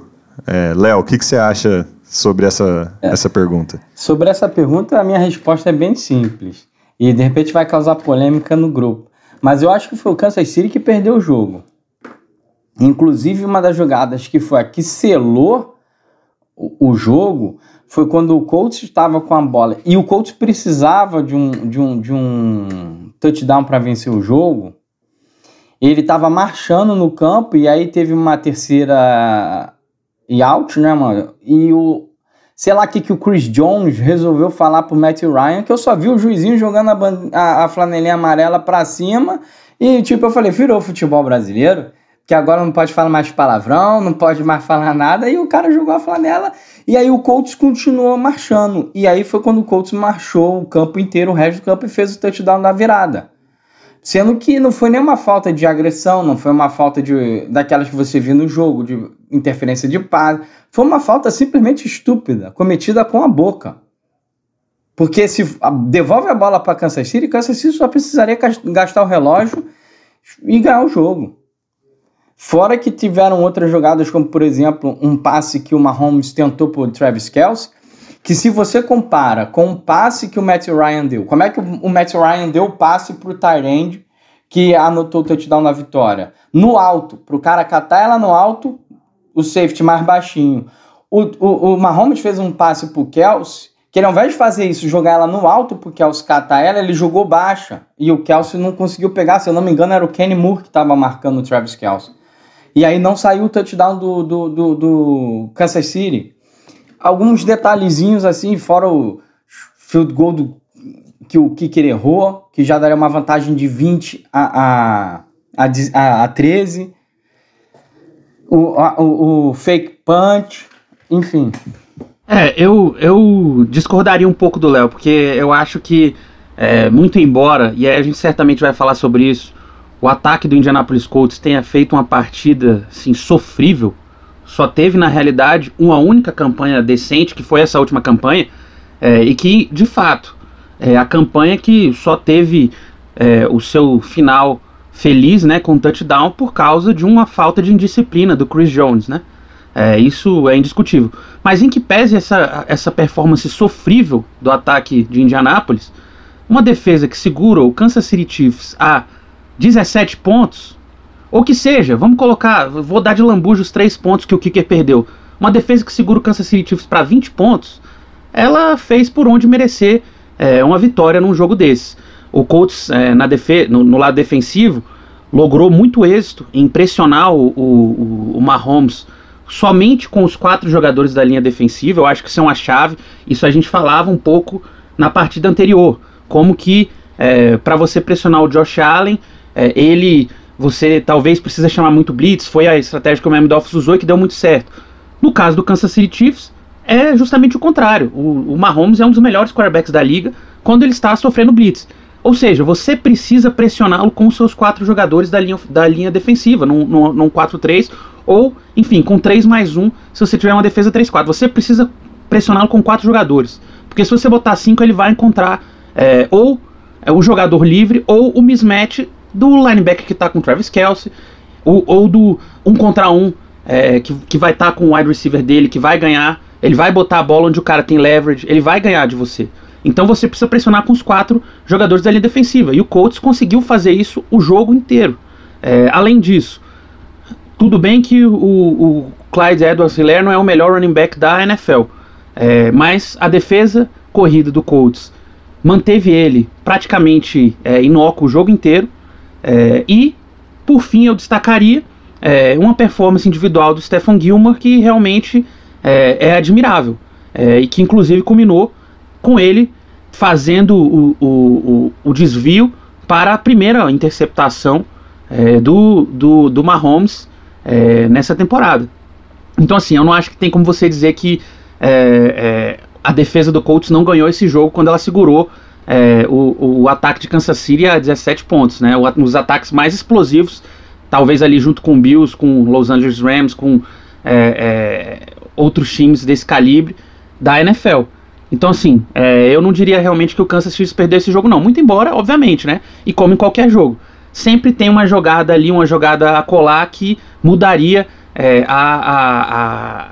É, Léo, o que, que você acha sobre essa, é. essa pergunta? Sobre essa pergunta, a minha resposta é bem simples. E de repente vai causar polêmica no grupo. Mas eu acho que foi o Kansas City que perdeu o jogo. Inclusive, uma das jogadas que foi a que selou o, o jogo foi quando o Colts estava com a bola e o Colts precisava de um, de um, de um touchdown para vencer o jogo. Ele estava marchando no campo e aí teve uma terceira e out, né, mano? E o sei lá que, que o Chris Jones resolveu falar pro Matt Ryan, que eu só vi o juizinho jogando a, a, a flanelinha amarela pra cima e tipo, eu falei, virou futebol brasileiro que agora não pode falar mais palavrão, não pode mais falar nada, e o cara jogou a flanela, e aí o Colts continuou marchando, e aí foi quando o Colts marchou o campo inteiro, o resto do campo, e fez o touchdown da virada. Sendo que não foi nenhuma falta de agressão, não foi uma falta de daquelas que você viu no jogo, de interferência de passe, foi uma falta simplesmente estúpida, cometida com a boca. Porque se devolve a bola para Kansas City, Kansas City só precisaria gastar o relógio e ganhar o jogo. Fora que tiveram outras jogadas, como por exemplo um passe que o Mahomes tentou por Travis Kelce, que se você compara com o passe que o Matt Ryan deu, como é que o Matt Ryan deu o passe pro Tyrande que anotou o touchdown na vitória? No alto, pro cara catar ela no alto, o safety mais baixinho. O, o, o Mahomes fez um passe pro Kelsey, que ele, ao invés de fazer isso, jogar ela no alto pro Kelsey catar ela, ele jogou baixa. E o Kelsey não conseguiu pegar, se eu não me engano, era o Kenny Moore que estava marcando o Travis Kelsey. E aí não saiu o touchdown do, do, do, do Kansas City. Alguns detalhezinhos assim, fora o field goal do, que o Kicker errou, que já daria uma vantagem de 20 a, a, a, a 13. O, a, o, o fake punch, enfim. É, eu, eu discordaria um pouco do Léo, porque eu acho que, é, muito embora, e a gente certamente vai falar sobre isso, o ataque do Indianapolis Colts tenha feito uma partida assim, sofrível, só teve na realidade uma única campanha decente, que foi essa última campanha, é, e que de fato é a campanha que só teve é, o seu final feliz né, com touchdown por causa de uma falta de indisciplina do Chris Jones. Né? É, isso é indiscutível. Mas em que pese essa, essa performance sofrível do ataque de Indianápolis, uma defesa que segura o Kansas City Chiefs a 17 pontos, ou que seja, vamos colocar, vou dar de lambuja os 3 pontos que o Kicker perdeu. Uma defesa que segura o Kansas City Chiefs para 20 pontos, ela fez por onde merecer é, uma vitória num jogo desse. O Colts, é, na defe no, no, lado defensivo, logrou muito êxito em pressionar o, o, o Mahomes somente com os quatro jogadores da linha defensiva. Eu acho que isso é uma chave. Isso a gente falava um pouco na partida anterior. Como que é, para você pressionar o Josh Allen, é, ele, você talvez precisa chamar muito blitz, foi a estratégia que o Miami Dolphins usou e que deu muito certo. No caso do Kansas City Chiefs, é justamente o contrário. O, o Mahomes é um dos melhores quarterbacks da liga quando ele está sofrendo blitz. Ou seja, você precisa pressioná-lo com os seus quatro jogadores da linha, da linha defensiva, num, num, num 4-3, ou, enfim, com 3 mais 1, se você tiver uma defesa 3-4. Você precisa pressioná-lo com quatro jogadores. Porque se você botar 5, ele vai encontrar é, ou é, o jogador livre ou o mismatch do linebacker que está com Travis Kelsey, ou, ou, do um contra um é, que, que vai estar tá com o wide receiver dele, que vai ganhar, ele vai botar a bola onde o cara tem leverage, ele vai ganhar de você. Então você precisa pressionar com os quatro jogadores da linha defensiva. E o Colts conseguiu fazer isso o jogo inteiro. É, além disso, tudo bem que o, o Clyde Edwards-Helaire não é o melhor running back da NFL, é, mas a defesa corrida do Colts manteve ele praticamente é, inócuo o jogo inteiro. É, e, por fim, eu destacaria é, uma performance individual do Stephen Gilmore que realmente é, é admirável é, e que, inclusive, culminou com ele fazendo o, o, o, o desvio para a primeira interceptação é, do, do, do Mahomes nessa temporada. Então, assim, eu não acho que tem como você dizer que a defesa do Colts não ganhou esse jogo quando ela segurou é, o, o ataque de Kansas City a 17 pontos, né? Os ataques mais explosivos, talvez ali junto com Bills, com Los Angeles Rams, com é, é, outros times desse calibre da NFL. Então, assim, é, eu não diria realmente que o Kansas City perdeu esse jogo, não. Muito embora, obviamente, né? E como em qualquer jogo. Sempre tem uma jogada ali, uma jogada a colar que mudaria é, a, a, a,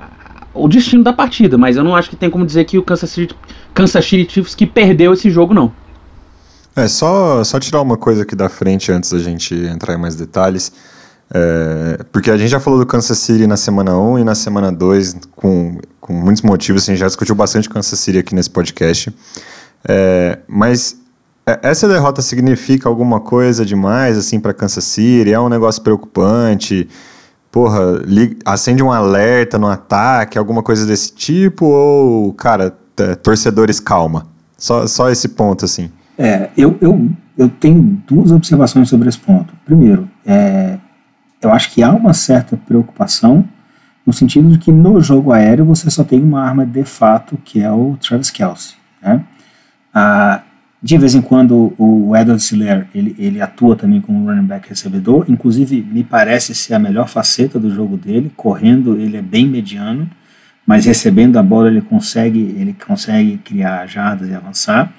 o destino da partida. Mas eu não acho que tem como dizer que o Kansas City Kansas City Chiefs que perdeu esse jogo, não. É, só, só tirar uma coisa aqui da frente antes da gente entrar em mais detalhes. É, porque a gente já falou do Kansas City na semana 1 e na semana 2, com, com muitos motivos, a gente já discutiu bastante Kansas City aqui nesse podcast. É, mas é, essa derrota significa alguma coisa demais assim para Kansas City? É um negócio preocupante? Porra, acende um alerta no ataque, alguma coisa desse tipo? Ou, cara, torcedores, calma? Só, só esse ponto, assim. É, eu, eu, eu tenho duas observações sobre esse ponto. Primeiro, é, eu acho que há uma certa preocupação no sentido de que no jogo aéreo você só tem uma arma de fato, que é o Travis Kelsey. Né? Ah, de vez em quando o Edward Siller ele, ele atua também como running back recebedor, inclusive me parece ser a melhor faceta do jogo dele, correndo ele é bem mediano, mas recebendo a bola ele consegue ele consegue criar jardas e avançar.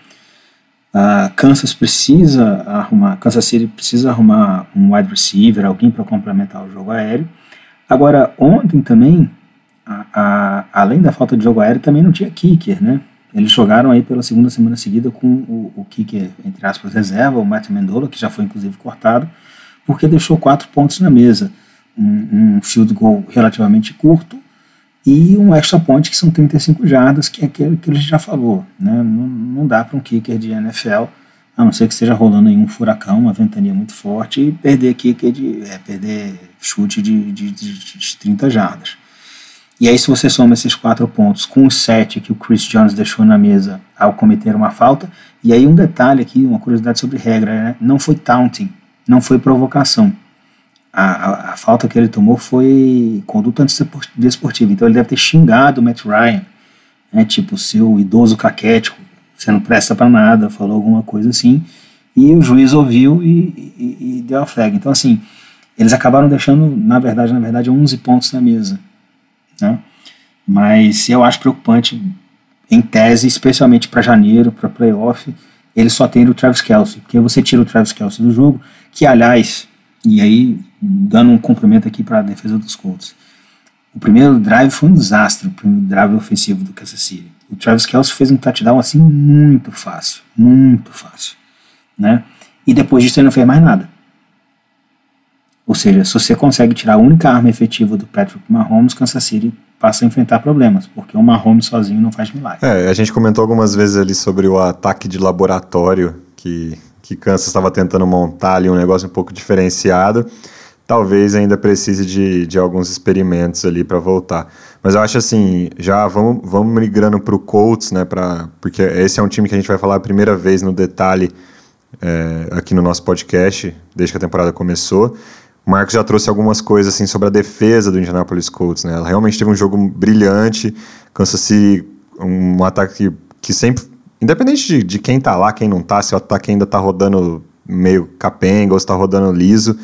Uh, Kansas precisa arrumar, Kansas City precisa arrumar um wide receiver, alguém para complementar o jogo aéreo. Agora, ontem também, a, a, além da falta de jogo aéreo, também não tinha kicker, né? Eles jogaram aí pela segunda semana seguida com o, o kicker, entre aspas, reserva, o Matt Mendola, que já foi inclusive cortado, porque deixou quatro pontos na mesa. Um, um field goal relativamente curto e um extra point que são 35 jardas, que é aquele que a gente já falou. Né? Não, não dá para um kicker de NFL, a não ser que esteja rolando aí um furacão, uma ventania muito forte, e perder kicker de. É, perder chute de, de, de, de 30 jardas. E aí, se você soma esses quatro pontos com os sete que o Chris Jones deixou na mesa ao cometer uma falta, e aí um detalhe aqui, uma curiosidade sobre regra, né? não foi taunting, não foi provocação a, a, falta que ele tomou foi conduta antidesportiva. Então ele deve ter xingado o Matt Ryan, né, tipo, seu idoso caquético, você não presta para nada, falou alguma coisa assim. E o juiz ouviu e, e, e, deu a flag. Então, assim, eles acabaram deixando, na verdade, na verdade, 11 pontos na mesa. Né? Mas eu acho preocupante, em tese, especialmente para janeiro, para playoff, eles só têm o Travis Kelsey. Porque você tira o Travis Kelsey do jogo, que, aliás, e aí, dando um cumprimento aqui para a defesa dos Colts. O primeiro drive foi um desastre, o primeiro drive ofensivo do Kansas City. O Travis Kelce fez um touchdown assim muito fácil, muito fácil, né? E depois disso ele não fez mais nada. Ou seja, se você consegue tirar a única arma efetiva do Patrick Mahomes, Kansas City passa a enfrentar problemas, porque o Mahomes sozinho não faz milagre. É, a gente comentou algumas vezes ali sobre o ataque de laboratório que que Kansas estava tentando montar ali um negócio um pouco diferenciado, talvez ainda precise de, de alguns experimentos ali para voltar. Mas eu acho assim, já vamos, vamos migrando para o Colts, né, pra, porque esse é um time que a gente vai falar a primeira vez no detalhe é, aqui no nosso podcast, desde que a temporada começou. O Marcos já trouxe algumas coisas assim sobre a defesa do Indianapolis Colts, né? Ela realmente teve um jogo brilhante, Kansas City um ataque que, sempre Independente de, de quem tá lá, quem não tá, se o ataque ainda tá rodando meio capenga ou se tá rodando liso,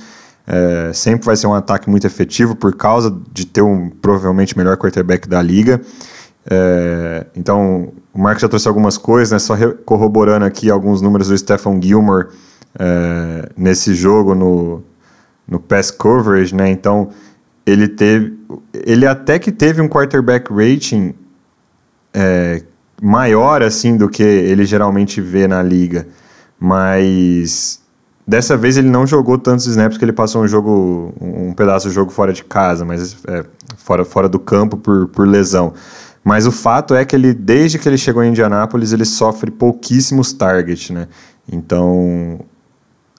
é, sempre vai ser um ataque muito efetivo por causa de ter um provavelmente melhor quarterback da liga. É, então, o Marcos já trouxe algumas coisas, né, só corroborando aqui alguns números do Stephen Gilmore é, nesse jogo no, no pass coverage, né? Então, ele teve, ele até que teve um quarterback rating é, maior assim do que ele geralmente vê na liga, mas dessa vez ele não jogou tantos snaps que ele passou um jogo, um pedaço do jogo fora de casa, mas é, fora, fora do campo por, por lesão. Mas o fato é que ele, desde que ele chegou em Indianápolis, ele sofre pouquíssimos targets, né? Então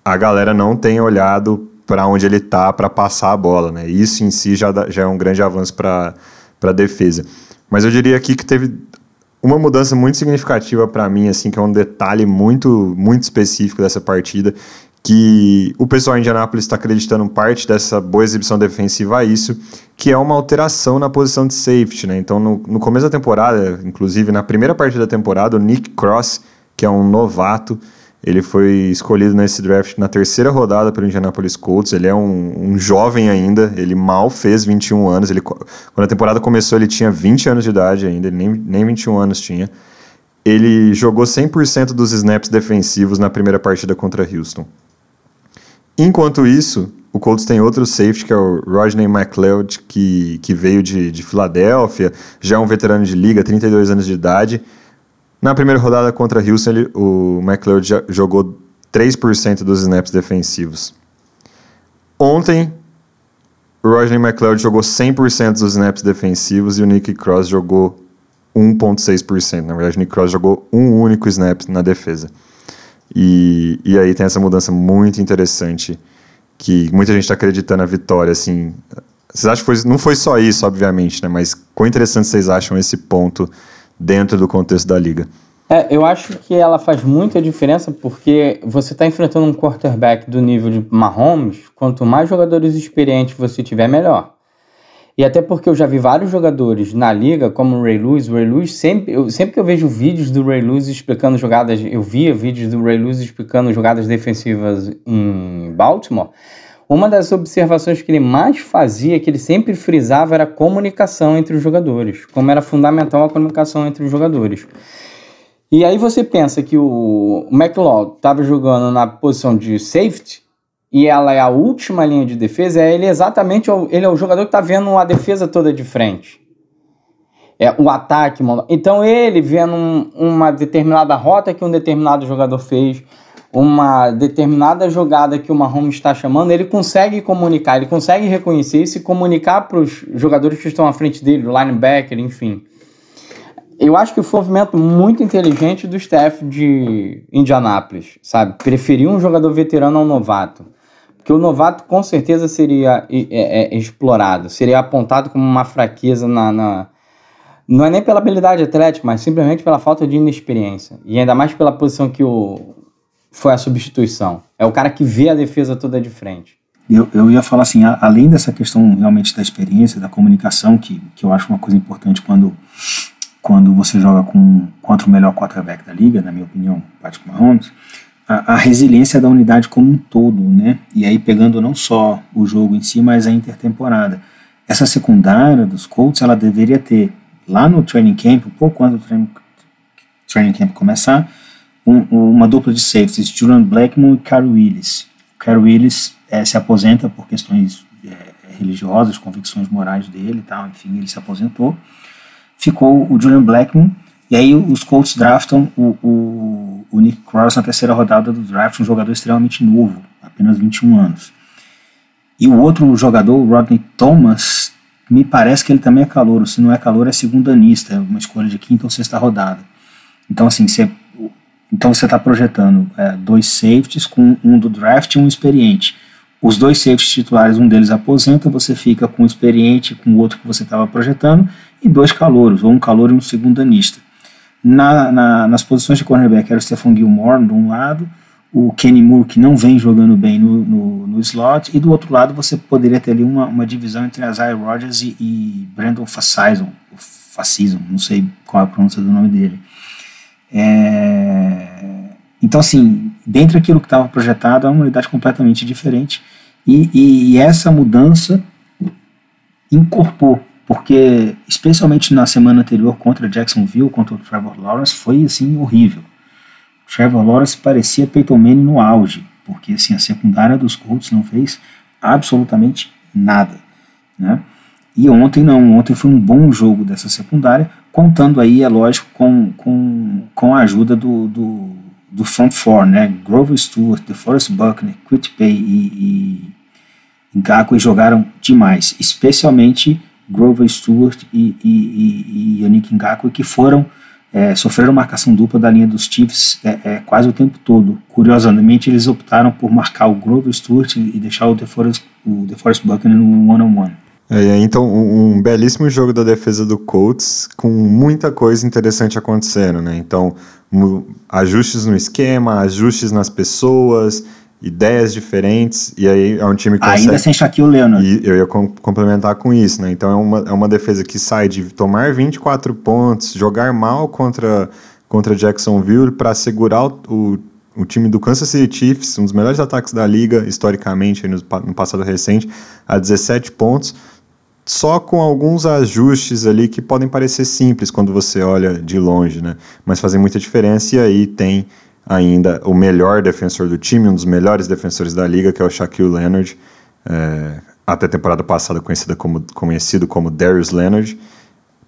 a galera não tem olhado para onde ele tá para passar a bola, né? Isso em si já, dá, já é um grande avanço para a defesa. Mas eu diria aqui que teve uma mudança muito significativa para mim, assim, que é um detalhe muito, muito específico dessa partida, que o pessoal em Indianápolis está acreditando parte dessa boa exibição defensiva a isso, que é uma alteração na posição de safety, né? Então, no, no começo da temporada, inclusive na primeira partida da temporada, o Nick Cross, que é um novato, ele foi escolhido nesse draft na terceira rodada pelo Indianapolis Colts. Ele é um, um, jovem ainda, ele mal fez 21 anos. Ele, quando a temporada começou, ele tinha 20 anos de idade ainda, ele nem, nem 21 anos tinha. Ele jogou 100% dos snaps defensivos na primeira partida contra Houston. Enquanto isso, o Colts tem outro safety, que é o Rodney McLeod, que, que veio de, de Filadélfia, já é um veterano de liga, 32 anos de idade na primeira rodada contra Houston, ele, o McLeod jogou 3% dos snaps defensivos. Ontem, o Rodney McLeod jogou 100% dos snaps defensivos e o Nick Cross jogou 1,6%. Na verdade, o Nick Cross jogou um único snap na defesa. E, e aí tem essa mudança muito interessante que muita gente está acreditando na vitória, assim. Vocês acham que foi, não foi só isso, obviamente, né? Mas quão interessante vocês acham esse ponto dentro do contexto da liga? É, eu acho que ela faz muita diferença porque você está enfrentando um quarterback do nível de Mahomes, quanto mais jogadores experientes você tiver, melhor. E até porque eu já vi vários jogadores na liga, como o Ray Lewis. O Ray Lewis, sempre, eu, sempre que eu vejo vídeos do Ray Lewis explicando jogadas, eu via vídeos do Ray Lewis explicando jogadas defensivas em Baltimore. Uma das observações que ele mais fazia, que ele sempre frisava, era a comunicação entre os jogadores. Como era fundamental a comunicação entre os jogadores. E aí você pensa que o McLeod estava jogando na posição de safety e ela é a última linha de defesa, é ele exatamente ele é o jogador que está vendo a defesa toda de frente. É o ataque. Então ele vendo um, uma determinada rota que um determinado jogador fez, uma determinada jogada que o Mahomes está chamando, ele consegue comunicar, ele consegue reconhecer e se comunicar para os jogadores que estão à frente dele, o linebacker, enfim eu acho que foi um movimento muito inteligente do staff de Indianápolis, sabe? Preferir um jogador veterano ao novato. Porque o novato com certeza seria é, é, explorado, seria apontado como uma fraqueza na, na, Não é nem pela habilidade atlética, mas simplesmente pela falta de inexperiência. E ainda mais pela posição que o, foi a substituição. É o cara que vê a defesa toda de frente. Eu, eu ia falar assim, além dessa questão realmente da experiência, da comunicação, que, que eu acho uma coisa importante quando quando você joga com, contra o melhor quarterback da liga, na minha opinião, Patrick Mahomes, a, a, resiliência da unidade como um todo, né? E aí pegando não só o jogo em si, mas a intertemporada. Essa secundária dos Colts, ela deveria ter lá no training camp, um pouco antes do training, training camp começar, um, uma dupla de safeties, Julian Blackmon e Cary Willis. Cary Willis é, se aposenta por questões é, religiosas, convicções morais dele e tal, enfim, ele se aposentou ficou o Julian Blackmon, e aí os Colts draftam o, o, o Nick Cross na terceira rodada do draft, um jogador extremamente novo, apenas 21 anos. E o outro jogador, o Rodney Thomas, me parece que ele também é calor, se não é calor é segundanista, uma escolha de quinta ou sexta rodada. Então assim, você, então você está projetando é, dois safeties com um do draft e um experiente. Os dois safeties titulares, um deles aposenta, você fica com o experiente, com o outro que você estava projetando, e dois calouros, ou um calouro e um segundanista. Na, na, nas posições de cornerback era o Stephon Gilmore de um lado, o Kenny Moore que não vem jogando bem no, no, no, slot, e do outro lado você poderia ter ali uma, uma divisão entre Isaiah Rodgers e, e Brandon Facison, Facison, não sei qual é a pronúncia do nome dele. É, então assim, dentro daquilo que estava projetado, é uma unidade completamente diferente, e, e, e essa mudança incorporou porque especialmente na semana anterior contra Jacksonville, contra o Trevor Lawrence, foi assim horrível. Trevor Lawrence parecia Peyton Manning no auge, porque assim a secundária dos Colts não fez absolutamente nada, né? E ontem não, ontem foi um bom jogo dessa secundária, contando aí, é lógico, com, com, com a ajuda do, do, do front four, né? Grover Stewart, DeForest Buckner, Quit Pay e, e Ngakwe jogaram demais, especialmente Grover Stewart e, e, e, e Yannick Ngakwe, que foram é, sofreram marcação dupla da linha dos Chiefs é, é, quase o tempo todo. Curiosamente, eles optaram por marcar o Grover Stewart e deixar o DeForest, o DeForest Buckner no one-on-one. -on -one. É, então, um, um, belíssimo jogo da defesa do Colts, com muita coisa interessante acontecendo, né? Então, ajustes no esquema, ajustes nas pessoas, ideias diferentes, e aí é um time que consegue... Ainda sem Shaquille Leonard. E eu ia com, complementar com isso, né? Então é uma, é uma defesa que sai de tomar 24 pontos, jogar mal contra, contra Jacksonville para segurar o, o, o, time do Kansas City Chiefs, um dos melhores ataques da liga, historicamente, no, no passado recente, a 17 pontos, só com alguns ajustes ali que podem parecer simples quando você olha de longe, né? Mas fazem muita diferença e aí tem ainda o melhor defensor do time, um dos melhores defensores da liga, que é o Shaquille Leonard, é, até a temporada passada conhecido como, conhecido como Darius Leonard,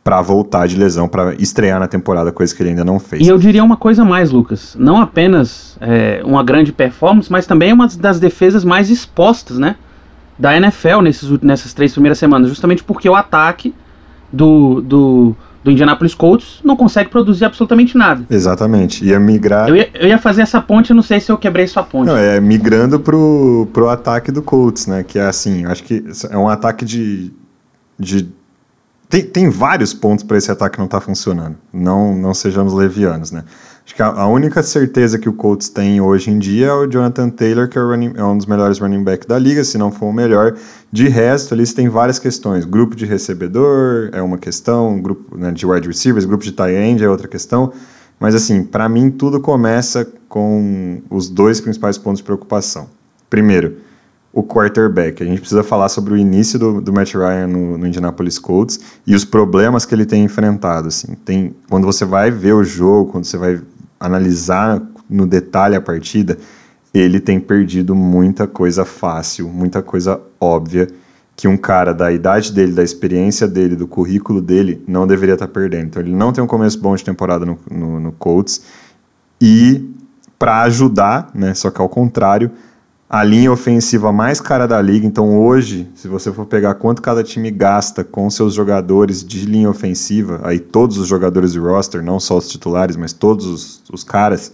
para voltar de lesão, para estrear na temporada, coisa que ele ainda não fez. E eu diria uma coisa mais, Lucas, não apenas é, uma grande performance, mas também uma das defesas mais expostas, né? da NFL nesses, nessas três primeiras semanas, justamente porque o ataque do, do, do Indianapolis Colts não consegue produzir absolutamente nada. Exatamente. Ia migrar. Eu ia, eu ia fazer essa ponte, não sei se eu quebrei sua ponte. Não, é migrando pro, pro ataque do Colts, né? Que é assim, acho que é um ataque de. de tem, tem vários pontos para esse ataque não estar tá funcionando. Não, não sejamos levianos, né? Acho que a, única certeza que o Colts tem hoje em dia é o Jonathan Taylor, que é, running, é um dos melhores running back da liga, se não for o melhor. De resto, eles têm várias questões. Grupo de recebedor é uma questão, grupo né, de wide receivers, grupo de tight end é outra questão. Mas assim, para mim tudo começa com os dois principais pontos de preocupação. Primeiro, o quarterback. A gente precisa falar sobre o início do, do Matt Ryan no, no, Indianapolis Colts e os problemas que ele tem enfrentado. Assim. Tem, quando você vai ver o jogo, quando você vai analisar no detalhe a partida, ele tem perdido muita coisa fácil, muita coisa óbvia que um cara da idade dele, da experiência dele, do currículo dele, não deveria estar tá perdendo. Então ele não tem um começo bom de temporada no, no, no Colts e para ajudar, né, só que ao contrário, a linha ofensiva mais cara da liga. Então hoje, se você for pegar quanto cada time gasta com seus jogadores de linha ofensiva, aí todos os jogadores do roster, não só os titulares, mas todos os, os caras,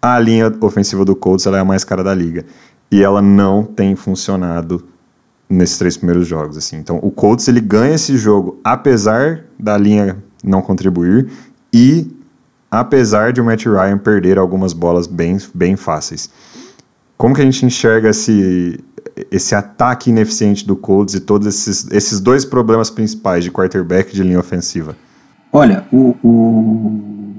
a linha ofensiva do Colts é a mais cara da liga. E ela não tem funcionado nesses três primeiros jogos. Assim. Então o Colts ele ganha esse jogo apesar da linha não contribuir e apesar de o Matt Ryan perder algumas bolas bem, bem fáceis. Como que a gente enxerga esse, esse ataque ineficiente do Colts e todos esses, esses dois problemas principais de quarterback e de linha ofensiva? Olha, o, o,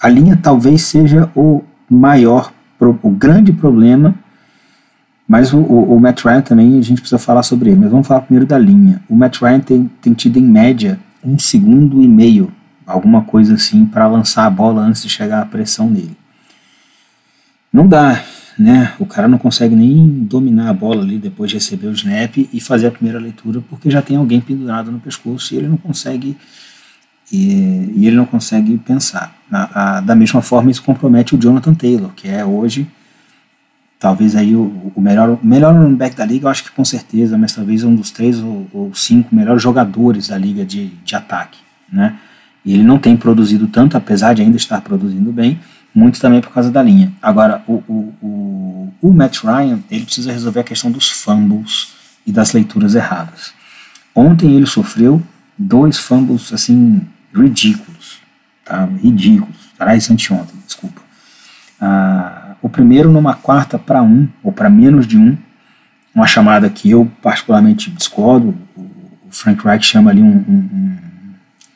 a linha talvez seja o maior, o grande problema, mas o, o, o, Matt Ryan também a gente precisa falar sobre ele. Mas vamos falar primeiro da linha. O Matt Ryan tem, tem tido em média um segundo e meio, alguma coisa assim, para lançar a bola antes de chegar a pressão nele. Não dá né? O cara não consegue nem dominar a bola ali depois de receber o snap e fazer a primeira leitura porque já tem alguém pendurado no pescoço e ele não consegue e, e ele não consegue pensar. A, da mesma forma, isso compromete o Jonathan Taylor, que é hoje talvez aí o, o melhor o melhor running back da liga, eu acho que com certeza, mas talvez um dos três ou, ou cinco melhores jogadores da liga de, de ataque, né? E ele não tem produzido tanto, apesar de ainda estar produzindo bem muito também por causa da linha. Agora, o, o, o, o Matt Ryan, ele precisa resolver a questão dos fumbles e das leituras erradas. Ontem ele sofreu dois fumbles, assim, ridículos, tá? Ridículos. Aliás, anteontem, desculpa. Ah, o primeiro numa quarta para um, ou para menos de um, uma chamada que eu particularmente discordo, o Frank Reich chama ali um, um,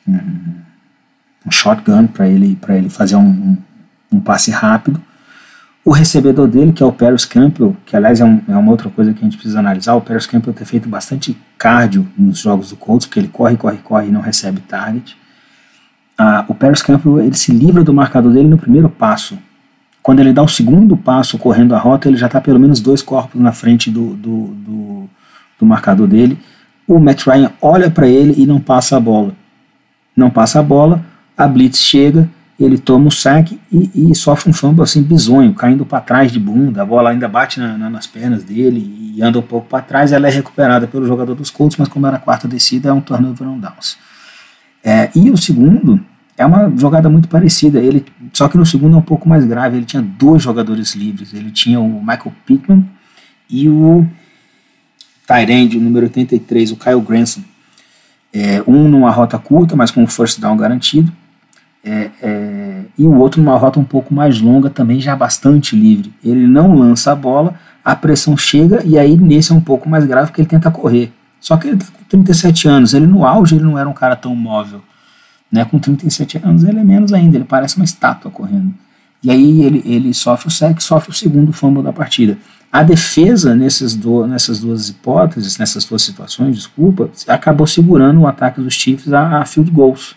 um, um shotgun para ele, ele fazer um, um passe rápido. O recebedor dele, que é o Paris Campbell, que aliás é, um, é, uma outra coisa que a gente precisa analisar, o Paris Campbell tem feito bastante cardio nos jogos do Colts, porque ele corre, corre, corre e não recebe target. Ah, o Paris Campbell ele se livra do marcador dele no primeiro passo. Quando ele dá o segundo passo correndo a rota, ele já está pelo menos dois corpos na frente do, do, do, do marcador dele. O Matt Ryan olha para ele e não passa a bola. Não passa a bola, a blitz chega, ele toma o saque e, e sofre um fumble assim bizonho, caindo para trás de bunda, a bola ainda bate na, na, nas pernas dele e anda um pouco para trás, ela é recuperada pelo jogador dos Colts, mas como era a quarta descida, é um turnover on downs. É, e o segundo é uma jogada muito parecida, ele, só que no segundo é um pouco mais grave, ele tinha dois jogadores livres, ele tinha o Michael Pittman e o Tyrande, o número 83, o Kyle Granson, é, um numa rota curta, mas com o first down garantido, é, é, e o outro numa rota um pouco mais longa, também já bastante livre. Ele não lança a bola, a pressão chega e aí nesse é um pouco mais grave porque ele tenta correr. Só que ele está com 37 anos, ele no auge ele não era um cara tão móvel. Né? Com 37 anos ele é menos ainda, ele parece uma estátua correndo. E aí ele, ele sofre o sec, sofre o segundo fumble da partida. A defesa nesses do, nessas duas hipóteses, nessas duas situações, desculpa, acabou segurando o ataque dos Chiefs a, a field goals.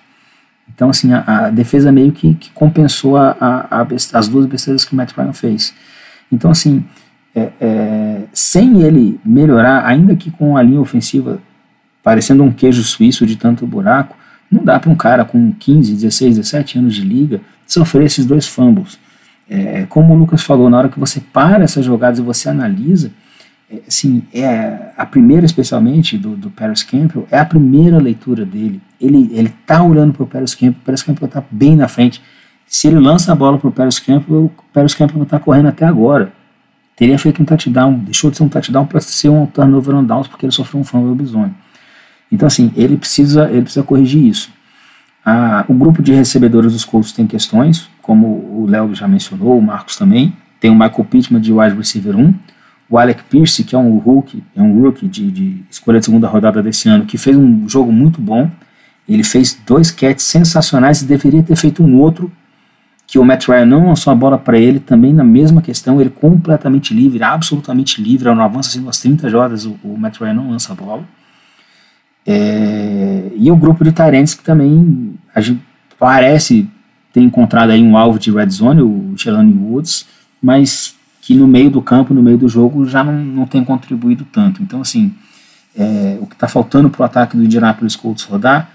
Então, assim, a, a defesa meio que, que compensou a, a, as duas besteiras que o Matt Ryan fez. Então, assim, é, é, sem ele melhorar, ainda que com a linha ofensiva parecendo um queijo suíço de tanto buraco, não dá para um cara com 15, 16, 17 anos de liga sofrer esses dois fumbles. É, como o Lucas falou, na hora que você para essas jogadas e você analisa, assim, é a primeira especialmente do, do Paris Campbell, é a primeira leitura dele. Ele ele tá olhando para o Paris Campbell, o Paris Campbell está bem na frente. Se ele lança a bola para o Paris Campbell, o Paris Campbell está correndo até agora. Teria feito um touchdown, deixou de ser um touchdown para ser um turnover on downs porque ele sofreu um fumble bizonho. Então assim, ele precisa ele precisa corrigir isso. Ah, o grupo de recebedores dos Colts tem questões, como o Léo já mencionou, o Marcos também. Tem o Michael Pittman de wide receiver 1, o Alec Pierce, que é um rookie, é um rookie de, de escolha de segunda rodada desse ano, que fez um jogo muito bom. Ele fez dois catches sensacionais e deveria ter feito um outro, que o Matt Ryan não lançou a bola para ele, também na mesma questão, ele completamente livre, absolutamente livre, não avança assim umas 30 jogadas, o, o Matt Ryan não lança a bola. É, e o grupo de Tyrants que também a gente parece ter encontrado aí um alvo de red zone, o Jelani Woods, mas que no meio do campo, no meio do jogo, já não, não tem contribuído tanto. Então, assim, é, o que está faltando para o ataque do Indianapolis Colts rodar,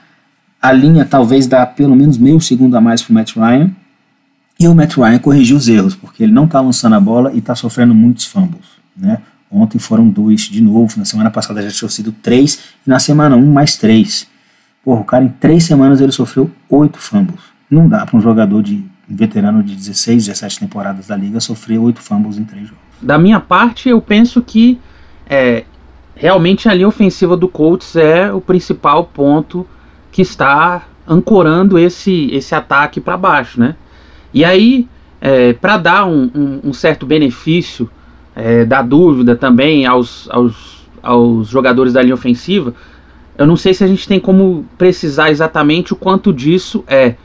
a linha talvez dá pelo menos meio segundo a mais para o Matt Ryan, e o Matt Ryan corrigiu os erros, porque ele não está lançando a bola e está sofrendo muitos fumbles. Né? Ontem foram dois de novo, na semana passada já tinham sido três, e na semana um mais três. Porra, o cara em três semanas ele sofreu oito fumbles. Não dá para um jogador de um veterano de 16, 17 temporadas da liga, sofreu oito fumbles em três jogos. Da minha parte, eu penso que é, realmente a linha ofensiva do Colts é o principal ponto que está ancorando esse, esse ataque para baixo, né? E aí, é, para dar um, um, um, certo benefício é, da dúvida também aos, aos, aos jogadores da linha ofensiva, eu não sei se a gente tem como precisar exatamente o quanto disso é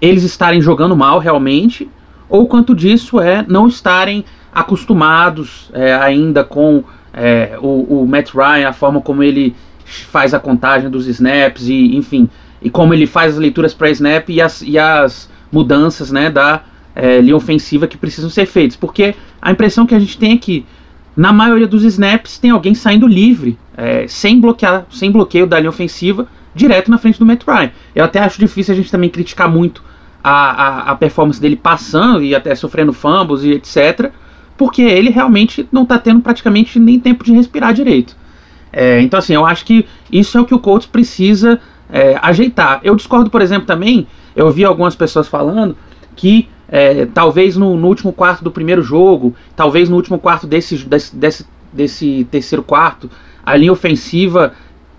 eles estarem jogando mal realmente, ou quanto disso é não estarem acostumados é, ainda com é, o, o, Matt Ryan, a forma como ele faz a contagem dos snaps e enfim, e como ele faz as leituras para snap e as, e as mudanças né, da é, linha ofensiva que precisam ser feitas. Porque a impressão que a gente tem é que na maioria dos snaps tem alguém saindo livre, é, sem bloquear, sem bloqueio da linha ofensiva, direto na frente do Matt Ryan. Eu até acho difícil a gente também criticar muito a, a, a performance dele passando e até sofrendo fumbles e etc. Porque ele realmente não está tendo praticamente nem tempo de respirar direito. É, então, assim, eu acho que isso é o que o Colts precisa é, ajeitar. Eu discordo, por exemplo, também, eu vi algumas pessoas falando que é, talvez no, no, último quarto do primeiro jogo, talvez no último quarto desse, desse, desse, desse terceiro quarto, a linha ofensiva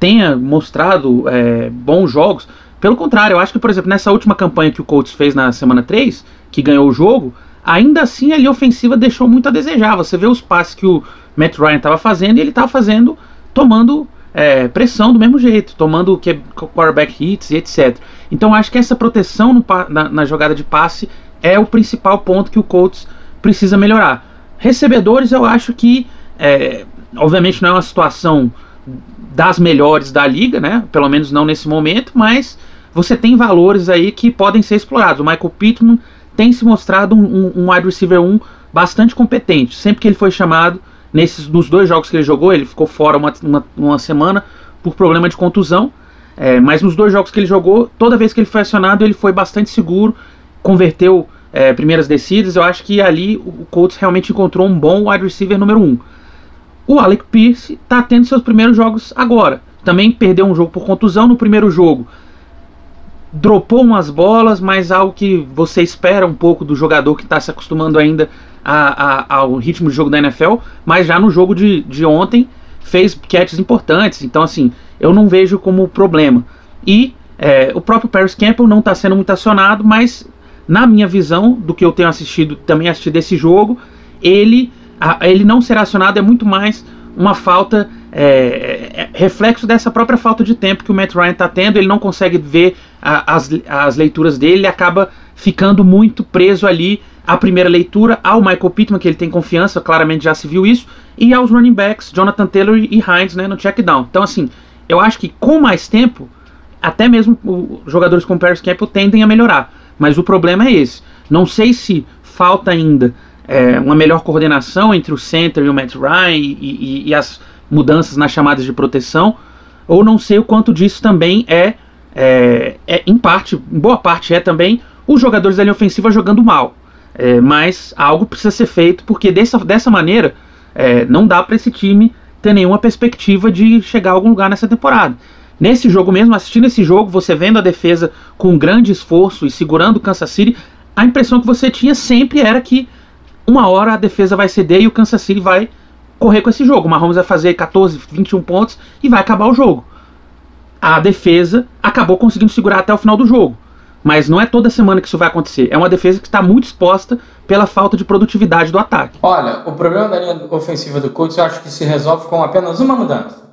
tenha mostrado é, bons jogos. Pelo contrário, eu acho que, por exemplo, nessa última campanha que o Colts fez na semana 3, que ganhou o jogo, ainda assim a linha ofensiva deixou muito a desejar. Você vê os passes que o Matt Ryan estava fazendo e ele estava fazendo, tomando é, pressão do mesmo jeito, tomando que, quarterback hits e etc. Então acho que essa proteção no, na, na, jogada de passe é o principal ponto que o Colts precisa melhorar. Recebedores, eu acho que, é, obviamente, não é uma situação das melhores da liga, né? Pelo menos não nesse momento, mas você tem valores aí que podem ser explorados. O Michael Pittman tem se mostrado um, um, wide receiver 1 bastante competente. Sempre que ele foi chamado, nesses nos dois jogos que ele jogou, ele ficou fora uma, uma, uma semana por problema de contusão. É, mas nos dois jogos que ele jogou, toda vez que ele foi acionado, ele foi bastante seguro, converteu é, primeiras descidas. Eu acho que ali o Colts realmente encontrou um bom wide receiver número 1. Um. O Alec Pierce está tendo seus primeiros jogos agora. Também perdeu um jogo por contusão no primeiro jogo dropou umas bolas, mas algo que você espera um pouco do jogador que está se acostumando ainda a, a, ao ritmo de jogo da NFL, mas já no jogo de, de ontem fez catches importantes, então assim, eu não vejo como problema. E é, o próprio Paris Campbell não está sendo muito acionado, mas na minha visão, do que eu tenho assistido, também assisti desse jogo, ele, ele não ser acionado é muito mais uma falta, é, é, reflexo dessa própria falta de tempo que o Matt Ryan está tendo, ele não consegue ver a, as, as leituras dele, ele acaba ficando muito preso ali à primeira leitura, ao Michael Pittman, que ele tem confiança, claramente já se viu isso, e aos running backs, Jonathan Taylor e Hines, né, no check down. Então, assim, eu acho que com mais tempo, até mesmo os jogadores com Paris Campbell tendem a melhorar. Mas o problema é esse. Não sei se falta ainda é, uma melhor coordenação entre o center e o Matt Ryan e, e, e, as mudanças nas chamadas de proteção, ou não sei o quanto disso também é, é, é em parte, em boa parte é também os jogadores da linha ofensiva jogando mal. É, mas algo precisa ser feito, porque dessa, dessa maneira É, não dá para esse time ter nenhuma perspectiva de chegar a algum lugar nessa temporada. Nesse jogo mesmo, assistindo esse jogo, você vendo a defesa com grande esforço e segurando o Kansas City, a impressão que você tinha sempre era que uma hora a defesa vai ceder e o Kansas City vai correr com esse jogo. O Mahomes vai fazer 14, 21 pontos e vai acabar o jogo. A defesa acabou conseguindo segurar até o final do jogo. Mas não é toda semana que isso vai acontecer. É uma defesa que está muito exposta pela falta de produtividade do ataque. Olha, o problema da linha ofensiva do Colts eu acho que se resolve com apenas uma mudança.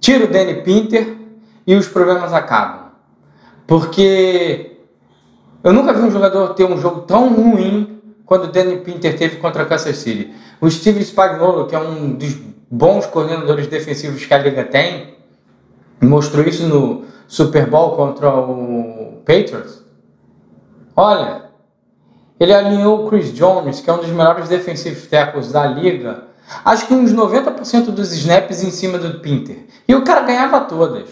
Tira o Danny Pinter e os problemas acabam. Porque eu nunca vi um jogador ter um jogo tão ruim quando Danny Pinter teve contra Kansas City. O Steve Spagnuolo, que é um dos bons coordenadores defensivos que a liga tem, mostrou isso no Super Bowl contra o Patriots. Olha, ele alinhou o Chris Jones, que é um dos melhores defensivos tackles da liga, acho que uns 90% dos snaps em cima do Pinter. E o cara ganhava todas.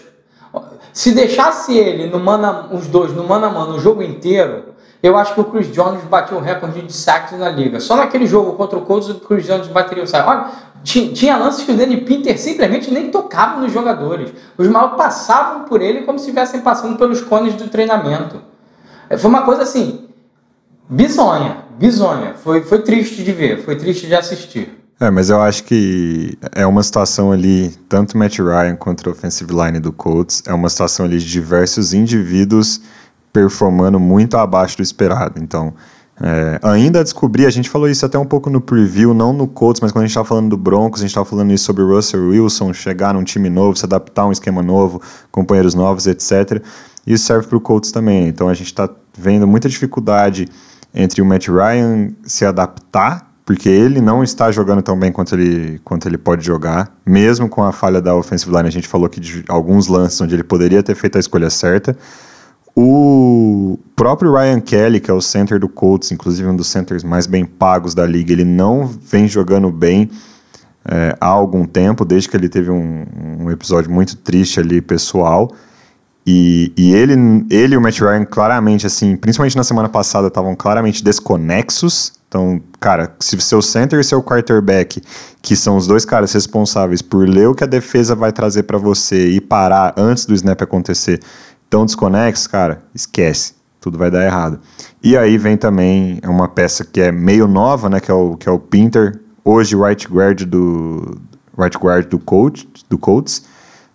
Se deixasse ele no mana, os dois no mano a mano o jogo inteiro, eu acho que o Chris Jones bateu o recorde de saques na liga. Só naquele jogo contra o Colts o Chris Jones bateria o saque. Olha, tinha, tinha lances que o Danny Pinter simplesmente nem tocava nos jogadores. Os malucos passavam por ele como se estivessem passando pelos cones do treinamento. É, foi uma coisa assim, bizonha, bizonha. Foi, foi triste de ver, foi triste de assistir. É, mas eu acho que é uma situação ali, tanto Matt Ryan contra a offensive line do Colts, é uma situação ali de diversos indivíduos performando muito abaixo do esperado. Então, é, ainda a descobrir, a gente falou isso até um pouco no preview, não no Colts, mas quando a gente estava falando do Broncos, a gente estava falando isso sobre o Russell Wilson, chegar num time novo, se adaptar a um esquema novo, companheiros novos, etc. Isso serve para o Colts também. Então a gente está vendo muita dificuldade entre o Matt Ryan se adaptar, porque ele não está jogando tão bem quanto ele, quanto ele pode jogar, mesmo com a falha da offensive line. A gente falou que de alguns lances onde ele poderia ter feito a escolha certa. O próprio Ryan Kelly, que é o center do Colts, inclusive um dos centers mais bem pagos da liga, ele não vem jogando bem é, há algum tempo, desde que ele teve um, um episódio muito triste ali, pessoal. E, e, ele, ele e o Matt Ryan claramente, assim, principalmente na semana passada, estavam claramente desconexos. Então, cara, se seu center e seu quarterback, que são os dois caras responsáveis por ler o que a defesa vai trazer para você e parar antes do snap acontecer, tão desconexos, cara, esquece. Tudo vai dar errado. E aí vem também uma peça que é meio nova, né? Que é o, que é o Pinter, hoje right guard do right guard do coach, do Colts.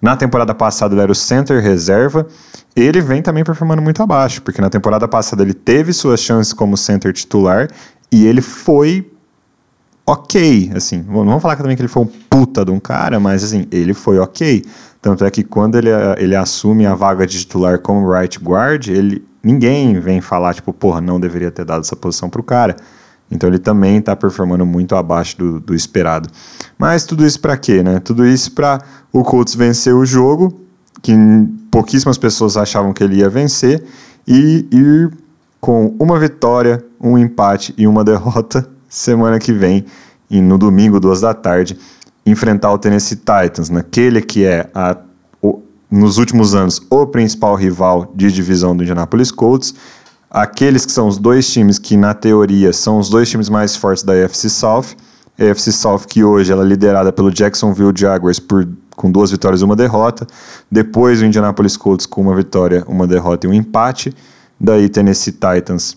Na temporada passada ele era o center reserva. Ele vem também performando muito abaixo, porque na temporada passada ele teve suas chances como center titular e ele foi ok, assim. Não vamos falar também que ele foi um puta de um cara, mas assim, ele foi ok. Tanto é que quando ele, ele assume a vaga de titular como right guard, ele, ninguém vem falar, tipo, porra, não deveria ter dado essa posição pro cara. Então ele também está performando muito abaixo do, do esperado. Mas tudo isso para quê, né? Tudo isso para o Colts vencer o jogo, que pouquíssimas pessoas achavam que ele ia vencer, e ir com uma vitória, um empate e uma derrota semana que vem, e no domingo, duas da tarde, enfrentar o Tennessee Titans, naquele que é, a, o, nos últimos anos, o principal rival de divisão do Indianapolis Colts, aqueles que são os dois times que, na teoria, são os dois times mais fortes da AFC South, a AFC South que hoje ela é liderada pelo Jacksonville Jaguars por, com duas vitórias e uma derrota, depois o Indianapolis Colts com uma vitória, uma derrota e um empate, daí Tennessee Titans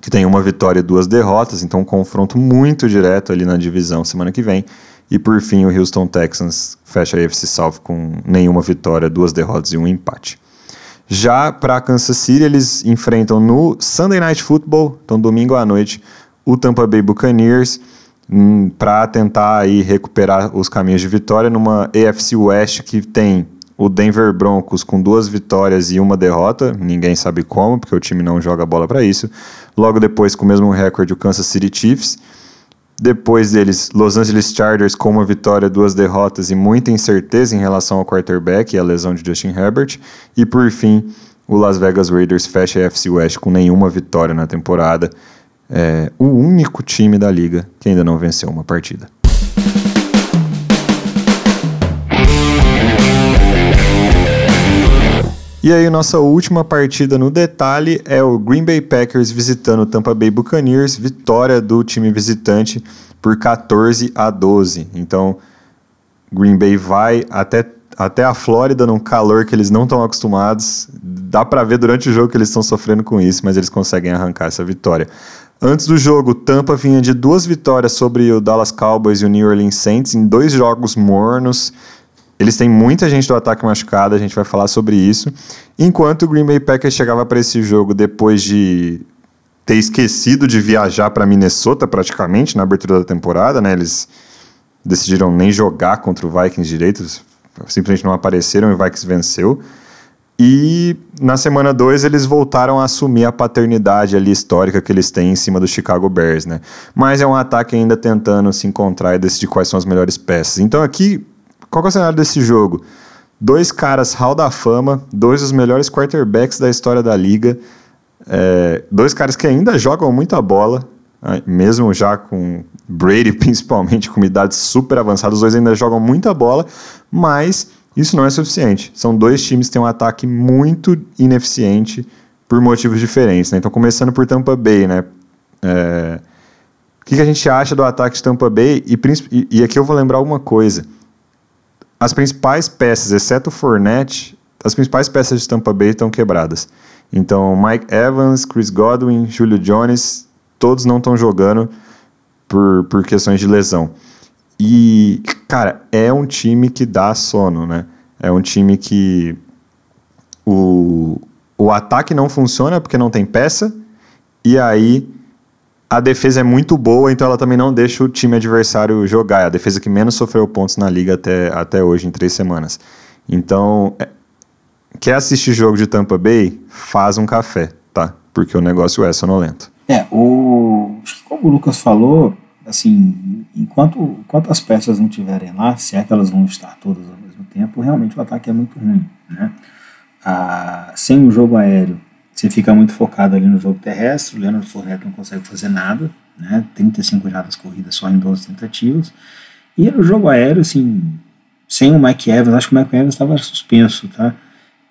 que tem uma vitória e duas derrotas, então um confronto muito direto ali na divisão semana que vem. E por fim, o Houston Texans fecha a AFC South com nenhuma vitória, duas derrotas e um empate. Já para Kansas City, eles enfrentam no Sunday Night Football, então domingo à noite, o Tampa Bay Buccaneers hum, para tentar aí recuperar os caminhos de vitória numa AFC West que tem o Denver Broncos com duas vitórias e uma derrota, ninguém sabe como, porque o time não joga bola para isso. Logo depois, com o mesmo recorde, o Kansas City Chiefs depois deles, Los Angeles Chargers com uma vitória, duas derrotas e muita incerteza em relação ao quarterback e a lesão de Justin Herbert. E por fim, o Las Vegas Raiders fecha a FC West com nenhuma vitória na temporada. É o único time da liga que ainda não venceu uma partida. E aí, nossa última partida no detalhe é o Green Bay Packers visitando o Tampa Bay Buccaneers, vitória do time visitante por 14 a 12. Então, Green Bay vai até, até a Flórida num calor que eles não estão acostumados. Dá para ver durante o jogo que eles estão sofrendo com isso, mas eles conseguem arrancar essa vitória. Antes do jogo, Tampa vinha de duas vitórias sobre o Dallas Cowboys e o New Orleans Saints em dois jogos mornos. Eles têm muita gente do ataque machucada, a gente vai falar sobre isso. Enquanto o Green Bay Packers chegava para esse jogo depois de ter esquecido de viajar para Minnesota praticamente na abertura da temporada, né? Eles decidiram nem jogar contra o Vikings direitos, simplesmente não apareceram e o Vikings venceu. E na semana 2 eles voltaram a assumir a paternidade ali histórica que eles têm em cima do Chicago Bears, né? Mas é um ataque ainda tentando se encontrar e decidir quais são as melhores peças. Então aqui, qual é o cenário desse jogo? Dois caras hall da fama, dois dos melhores quarterbacks da história da liga, é, dois caras que ainda jogam muita bola, né? mesmo já com Brady principalmente com idade super avançada, os dois ainda jogam muita bola, mas isso não é suficiente. São dois times que têm um ataque muito ineficiente por motivos diferentes. Né? Então, começando por Tampa Bay, né? É... O que, a gente acha do ataque de Tampa Bay? E, e, e aqui eu vou lembrar uma coisa. As principais peças, exceto o Fournette, as principais peças de Tampa Bay estão quebradas. Então, Mike Evans, Chris Godwin, Julio Jones, todos não estão jogando por, por questões de lesão. E, cara, é um time que dá sono, né? É um time que o, o ataque não funciona porque não tem peça, e aí a defesa é muito boa, então ela também não deixa o time adversário jogar. É a defesa que menos sofreu pontos na liga até, até hoje, em três semanas. Então, é, quer assistir jogo de Tampa Bay? Faz um café, tá? Porque o negócio é sonolento. É, o, como o Lucas falou, assim, enquanto, enquanto as peças não estiverem lá, se é que elas vão estar todas ao mesmo tempo, realmente o ataque é muito ruim. Né? Ah, sem o jogo aéreo, você fica muito focado ali no jogo terrestre, o Leonard Fournette não consegue fazer nada, né? 35 jardas corridas só em 12 tentativas. E no jogo aéreo, assim, sem o Mike Evans, acho que o Mike Evans estava suspenso, tá?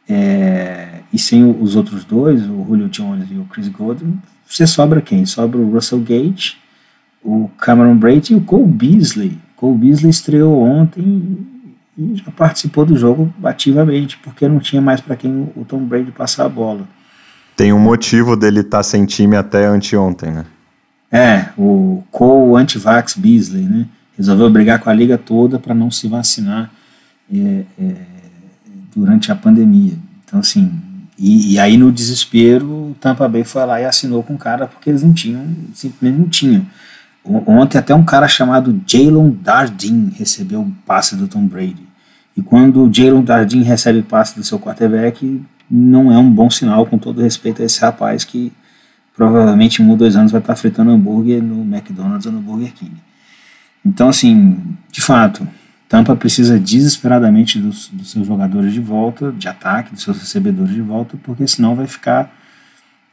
É, e sem os outros dois, o Julio Jones e o Chris Godwin, você sobra quem? Sobra o Russell Gage, o Cameron Brady e o Cole Beasley. Cole Beasley estreou ontem e já participou do jogo ativamente, porque não tinha mais para quem o Tom Brady passar a bola. Tem um motivo dele estar tá sem time até anteontem, né? É, o Cole Antivax Beasley, né? Resolveu brigar com a liga toda para não se vacinar é, é, durante a pandemia. Então, assim, e, e, aí no desespero, o Tampa Bay foi lá e assinou com o cara porque eles não tinham, simplesmente não tinham. Ontem até um cara chamado Jalen Dardin recebeu o passe do Tom Brady. E quando o Jalen Dardin recebe o passe do seu quarterback, não é um bom sinal, com todo respeito a esse rapaz que provavelmente em um ou dois anos vai estar fritando hambúrguer no McDonald's ou no Burger King. Então, assim, de fato, Tampa precisa desesperadamente dos, dos seus jogadores de volta, de ataque, dos seus recebedores de volta, porque senão vai ficar,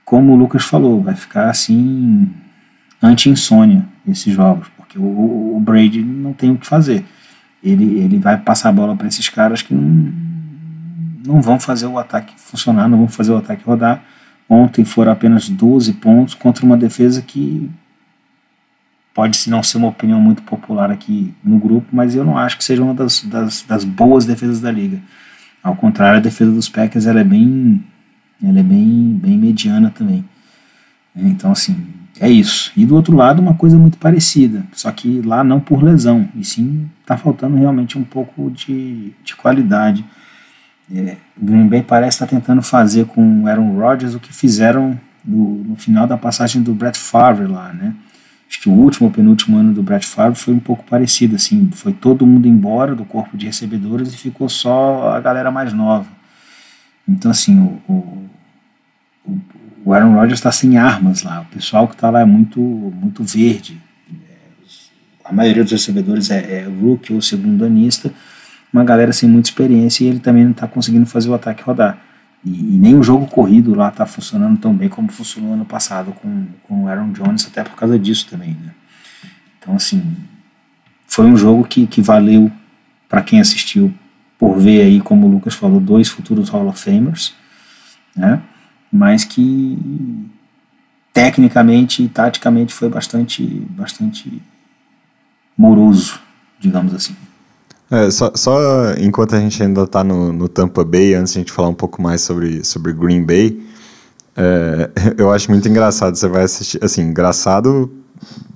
como o Lucas falou, vai ficar assim anti-insônia esses jogos, porque o, o, Brady não tem o que fazer. Ele, ele vai passar a bola para esses caras que não, não vão fazer o ataque funcionar, não vão fazer o ataque rodar. Ontem foram apenas 12 pontos contra uma defesa que pode não ser uma opinião muito popular aqui no grupo, mas eu não acho que seja uma das, das, das boas defesas da liga. Ao contrário, a defesa dos Packers ela é bem, ela é bem, bem mediana também. Então, assim, é isso. E do outro lado, uma coisa muito parecida, só que lá não por lesão, e sim está faltando realmente um pouco de, de qualidade. É, o Green Bay parece estar tá tentando fazer com o Aaron Rodgers o que fizeram no, no, final da passagem do Brett Favre lá, né? Acho que o último ou penúltimo ano do Brett Favre foi um pouco parecido, assim, foi todo mundo embora do corpo de recebedores e ficou só a galera mais nova. Então, assim, o, o, o o Aaron Rodgers está sem armas lá. O pessoal que está lá é muito, muito verde. A maioria dos recebedores é, é rookie ou segundo anista, uma galera sem muita experiência e ele também não está conseguindo fazer o ataque rodar. E, e, nem o jogo corrido lá está funcionando tão bem como funcionou ano passado com, com o Aaron Jones, até por causa disso também. Né? Então, assim, foi um jogo que, que valeu para quem assistiu por ver aí, como o Lucas falou, dois futuros Hall of Famers né? Mas que tecnicamente e taticamente foi bastante, bastante moroso, digamos assim. É, só, só, enquanto a gente ainda está no, no, Tampa Bay, antes de a gente falar um pouco mais sobre, sobre Green Bay, é, eu acho muito engraçado. Você vai assistir, assim, engraçado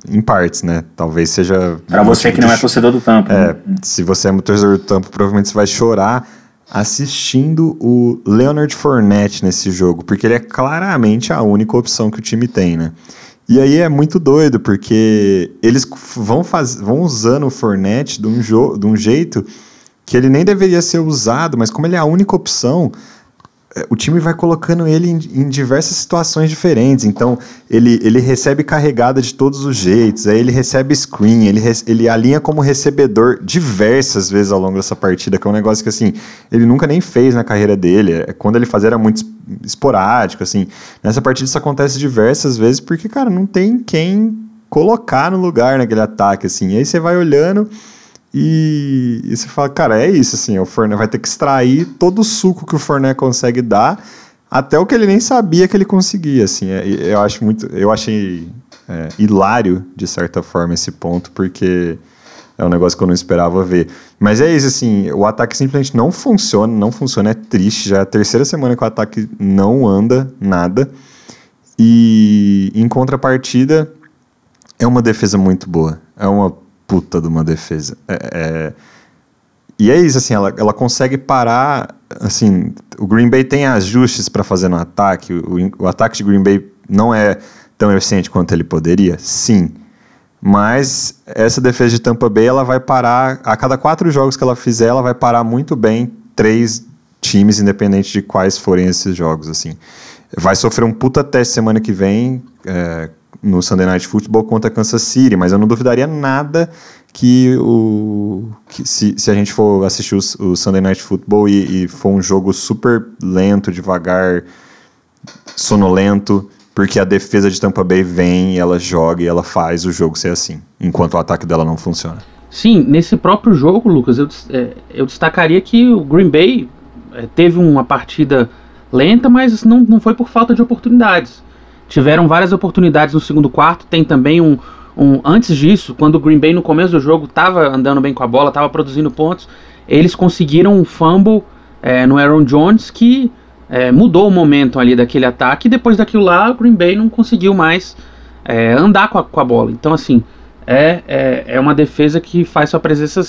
em partes, né? Talvez seja. Para você que não é torcedor do Tampa. É, né? se você é torcedor do Tampa, provavelmente você vai chorar assistindo o Leonard Fournette nesse jogo, porque ele é claramente a única opção que o time tem, né? E aí é muito doido, porque eles vão, faz, vão usando o Fournette de um, de um jeito que ele nem deveria ser usado, mas como ele é a única opção, o time vai colocando ele em, em, diversas situações diferentes. Então, ele, ele recebe carregada de todos os jeitos, aí ele recebe screen, ele, ele alinha como recebedor diversas vezes ao longo dessa partida, que é um negócio que, assim, ele nunca nem fez na carreira dele. É, quando ele fazia era muito esporádico, assim. Nessa partida isso acontece diversas vezes porque, cara, não tem quem colocar no lugar naquele ataque, assim. E aí você vai olhando e, e você fala, cara, é isso, assim, o Forné vai ter que extrair todo o suco que o Forné consegue dar, até o que ele nem sabia que ele conseguia, assim. É, eu acho muito, eu achei é, hilário, de certa forma, esse ponto, porque é um negócio que eu não esperava ver. Mas é isso, assim, o ataque simplesmente não funciona, não funciona, é triste. Já é a terceira semana que o ataque não anda nada. E em contrapartida, é uma defesa muito boa. É uma puta de uma defesa. É, é... E é isso, assim, ela, ela consegue parar. Assim, o Green Bay tem ajustes para fazer no ataque. O, o ataque de Green Bay não é tão eficiente quanto ele poderia, sim. Mas essa defesa de Tampa Bay, ela vai parar. A cada quatro jogos que ela fizer, ela vai parar muito bem três times, independente de quais forem esses jogos, assim. Vai sofrer um puta teste semana que vem. É, no Sunday Night Football contra Kansas City, mas eu não duvidaria nada que o que se, se a gente for assistir o, o Sunday Night Football e, e, for um jogo super lento, devagar, sonolento, porque a defesa de Tampa Bay vem, ela joga e ela faz o jogo ser assim, enquanto o ataque dela não funciona. Sim, nesse próprio jogo, Lucas, eu, é, eu destacaria que o Green Bay é, teve uma partida lenta, mas não, não foi por falta de oportunidades tiveram várias oportunidades no segundo quarto. Tem também um, um antes disso, quando o Green Bay no começo do jogo estava andando bem com a bola, estava produzindo pontos, eles conseguiram um fumble é, no Aaron Jones que é, mudou o momento ali daquele ataque. E depois daquilo lá, o Green Bay não conseguiu mais é, andar com a, com a, bola. Então, assim, é, é, é, uma defesa que faz sua presença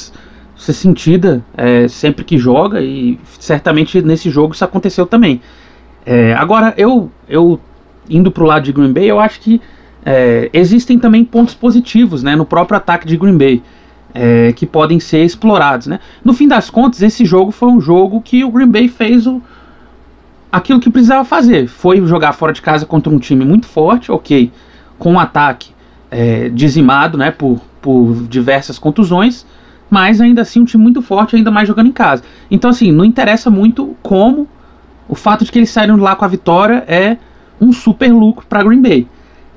ser sentida é, sempre que joga. E certamente nesse jogo isso aconteceu também. É, agora, eu, eu indo para o lado de Green Bay, eu acho que é, existem também pontos positivos né, no próprio ataque de Green Bay. É, que podem ser explorados. Né? No fim das contas, esse jogo foi um jogo que o Green Bay fez o, aquilo que precisava fazer. Foi jogar fora de casa contra um time muito forte, ok, com um ataque é, dizimado né, por, por diversas contusões, mas ainda assim um time muito forte, ainda mais jogando em casa. Então, assim, não interessa muito como. O fato de que eles saíram lá com a vitória é um super lucro para Green Bay.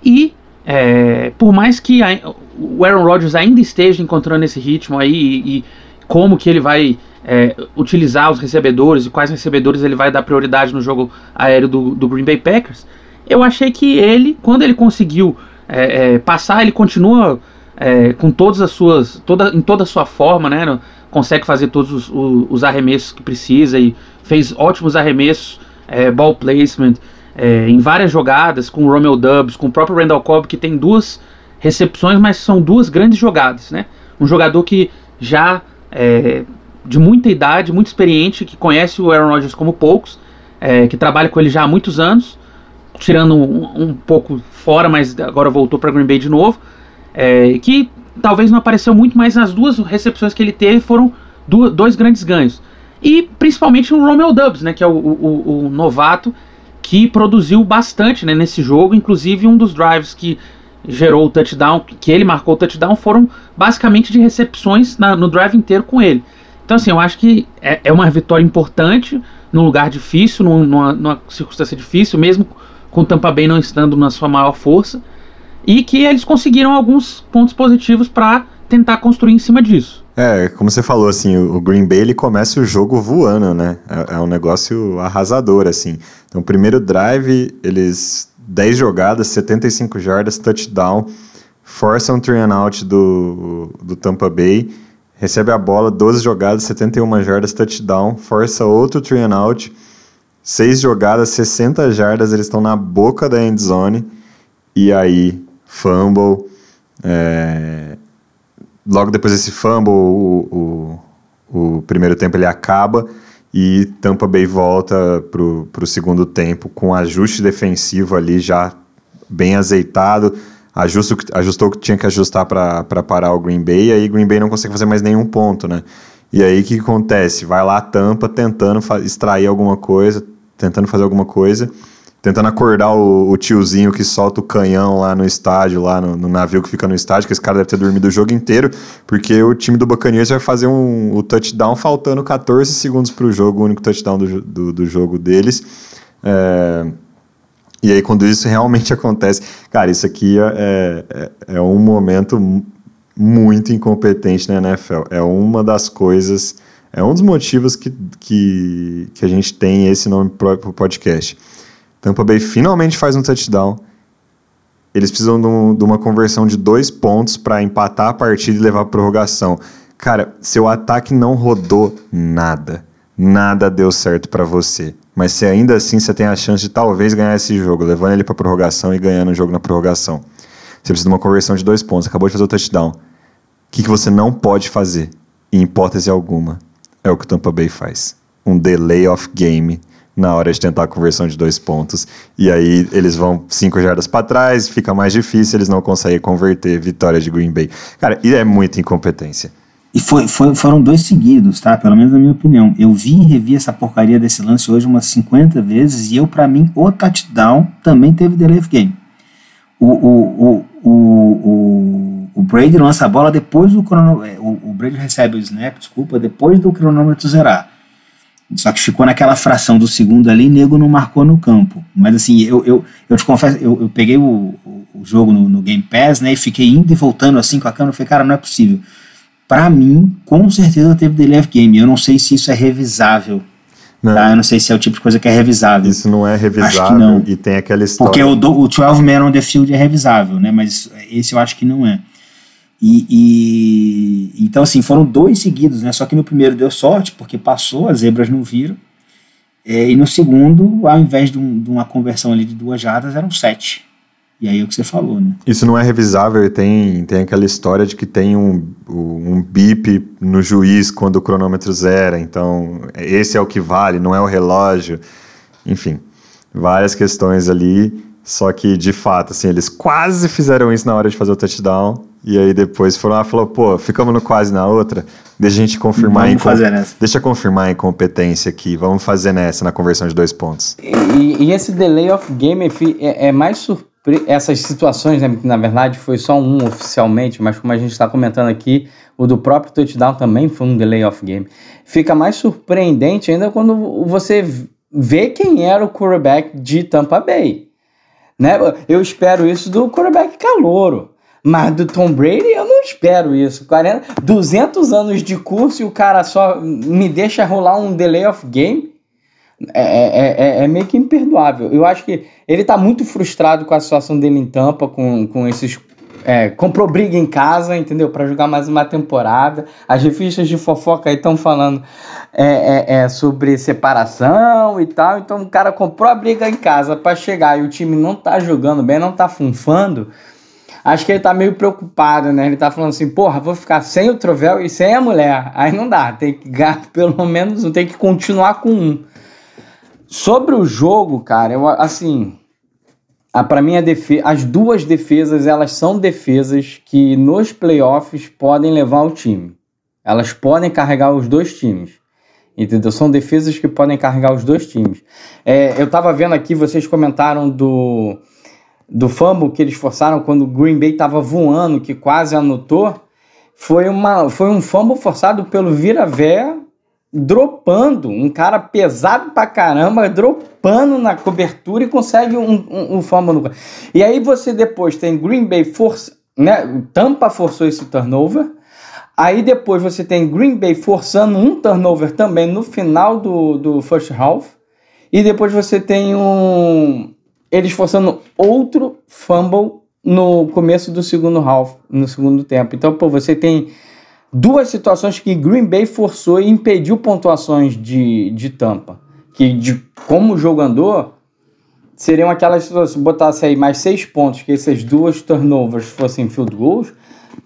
E é, por mais que a, o Aaron Rodgers ainda esteja encontrando esse ritmo aí e, e como que ele vai é, utilizar os recebedores e quais recebedores ele vai dar prioridade no jogo aéreo do, do Green Bay Packers, eu achei que ele, quando ele conseguiu é, é passar, ele continua é, com todas as suas, toda, em toda a sua forma, né, consegue fazer todos os, os, os, arremessos que precisa e fez ótimos arremessos, é, ball placement, é, em várias jogadas, com o Romeo Dubs, com o próprio Randall Cobb, que tem duas recepções, mas são duas grandes jogadas. Né? Um jogador que já é, de muita idade, muito experiente, que conhece o Aaron Rodgers como poucos, é, que trabalha com ele já há muitos anos, tirando um, um pouco fora, mas agora voltou para Green Bay de novo, é, que talvez não apareceu muito, mas as duas recepções que ele teve foram do, dois grandes ganhos. E principalmente o Romeo Dubs, né, que é o, o, o novato, que produziu bastante né, nesse jogo, inclusive um dos drives que gerou o touchdown, que ele marcou o touchdown, foram basicamente de recepções na, no drive inteiro com ele. Então, assim, eu acho que é, é uma vitória importante num lugar difícil, numa, numa, circunstância difícil, mesmo com o Tampa Bay não estando na sua maior força, e que eles conseguiram alguns pontos positivos para tentar construir em cima disso. É, como você falou, assim, o Green Bay ele começa o jogo voando, né? É, é um negócio arrasador, assim. Então, primeiro drive, eles 10 jogadas, 75 jardas, touchdown, força um and out do, do Tampa Bay, recebe a bola, 12 jogadas, 71 jardas, touchdown, força outro and out, 6 jogadas, 60 jardas, eles estão na boca da end zone, e aí, fumble, é, logo depois desse fumble, o, o, o, primeiro tempo ele acaba e Tampa Bay volta para o segundo tempo com ajuste defensivo ali já bem azeitado, ajusto, ajustou o que tinha que ajustar para parar o Green Bay, e aí Green Bay não consegue fazer mais nenhum ponto, né? E aí o que acontece? Vai lá Tampa tentando extrair alguma coisa, tentando fazer alguma coisa, tentando acordar o, o, tiozinho que solta o canhão lá no estádio, lá no, no, navio que fica no estádio, que esse cara deve ter dormido o jogo inteiro, porque o time do Buccaneers vai fazer um, o touchdown faltando 14 segundos para o jogo, o único touchdown do, do, do jogo deles. É, e aí, quando isso realmente acontece, cara, isso aqui é, é, é um momento muito incompetente na NFL. É uma das coisas, é um dos motivos que, que, que a gente tem esse nome para o podcast Tampa Bay finalmente faz um touchdown. Eles precisam de, um, de uma conversão de dois pontos para empatar a partida e levar a prorrogação. Cara, seu ataque não rodou nada. Nada deu certo para você. Mas se ainda assim você tem a chance de talvez ganhar esse jogo, levando ele para prorrogação e ganhando o jogo na prorrogação. Você precisa de uma conversão de dois pontos. Acabou de fazer o touchdown. O que, que você não pode fazer, em hipótese alguma, é o que o Tampa Bay faz. Um delay of game na hora de tentar a conversão de dois pontos. E aí eles vão cinco jardas para trás, fica mais difícil, eles não conseguem converter vitória de Green Bay. Cara, e é muita incompetência. E foi, foi, foram dois seguidos, tá? Pelo menos na minha opinião. Eu vi e revi essa porcaria desse lance hoje umas 50 vezes e eu, para mim, o touchdown também teve delay of game. O, o, o, o, o, Brady lança a bola depois do cronômetro. É, o, o Brady recebe o snap, desculpa, depois do cronômetro zerar. Só que ficou naquela fração do segundo ali, nego não marcou no campo. Mas assim, eu, eu, eu te confesso, eu, eu peguei o, o, jogo no, no, Game Pass, né? E fiquei indo e voltando assim com a câmera. Eu falei, cara, não é possível. Para mim, com certeza teve delay of game. Eu não sei se isso é revisável. Não. Tá? Eu não sei se é o tipo de coisa que é revisável. Isso não é revisável não. e tem aquela história. Porque o, o 12 Man on the Field é revisável, né? Mas esse eu acho que não é. E, e, então, assim, foram dois seguidos, né? Só que no primeiro deu sorte, porque passou, as zebras não viram. É, e no segundo, ao invés de, um, de, uma conversão ali de duas jardas, eram sete. E aí é o que você falou, né? Isso não é revisável, tem, tem aquela história de que tem um, um bip no juiz quando o cronômetro zera, então esse é o que vale, não é o relógio. Enfim, várias questões ali, só que de fato, assim, eles quase fizeram isso na hora de fazer o touchdown, e aí depois foram lá e falou, pô, ficamos no quase na outra, deixa a gente confirmar vamos fazer nessa. Deixa confirmar a incompetência aqui, vamos fazer nessa na conversão de dois pontos. E, e esse delay of game é, é mais surpreendente essas situações, né, que na verdade foi só um oficialmente, mas como a gente está comentando aqui, o do próprio touchdown também foi um delay of game. Fica mais surpreendente ainda quando você vê quem era o quarterback de Tampa Bay. Né? Eu espero isso do quarterback calouro. Mas do Tom Brady eu não espero isso. 40, 200 anos de curso e o cara só me deixa rolar um delay of game. É, é, é, é meio que imperdoável. Eu acho que ele tá muito frustrado com a situação dele em Tampa, com, com esses. É, comprou briga em casa, entendeu? Para jogar mais uma temporada. As revistas de fofoca aí estão falando é, é, é, sobre separação e tal. Então o cara comprou a briga em casa para chegar e o time não tá jogando bem, não tá funfando acho que ele tá meio preocupado, né? Ele tá falando assim, porra, vou ficar sem o troféu e sem a mulher. Aí não dá, tem que pelo menos tem que continuar com um. Sobre o jogo, cara, eu assim, a, pra mim a defe as duas defesas, elas são defesas que nos playoffs podem levar o time. Elas podem carregar os dois times. Entendeu? São defesas que podem carregar os dois times. É, eu tava vendo aqui, vocês comentaram do do fumble que eles forçaram quando o Green Bay estava voando, que quase anotou, foi, uma, foi um fumble forçado pelo Viravé dropando, um cara pesado pra caramba, dropando na cobertura e consegue um, um, um fumble no... E aí você depois tem Green Bay força, né, Tampa forçou esse turnover, Aí depois você tem Green Bay forçando um turnover também no final do, do first half. E depois você tem um. Eles forçando outro fumble no começo do segundo half, no segundo tempo. Então, pô, você tem duas situações que Green Bay forçou e impediu pontuações de, de tampa. Que de como o jogo andou, seriam aquelas situações, se botasse aí mais seis pontos, que essas duas turnovers fossem field goals,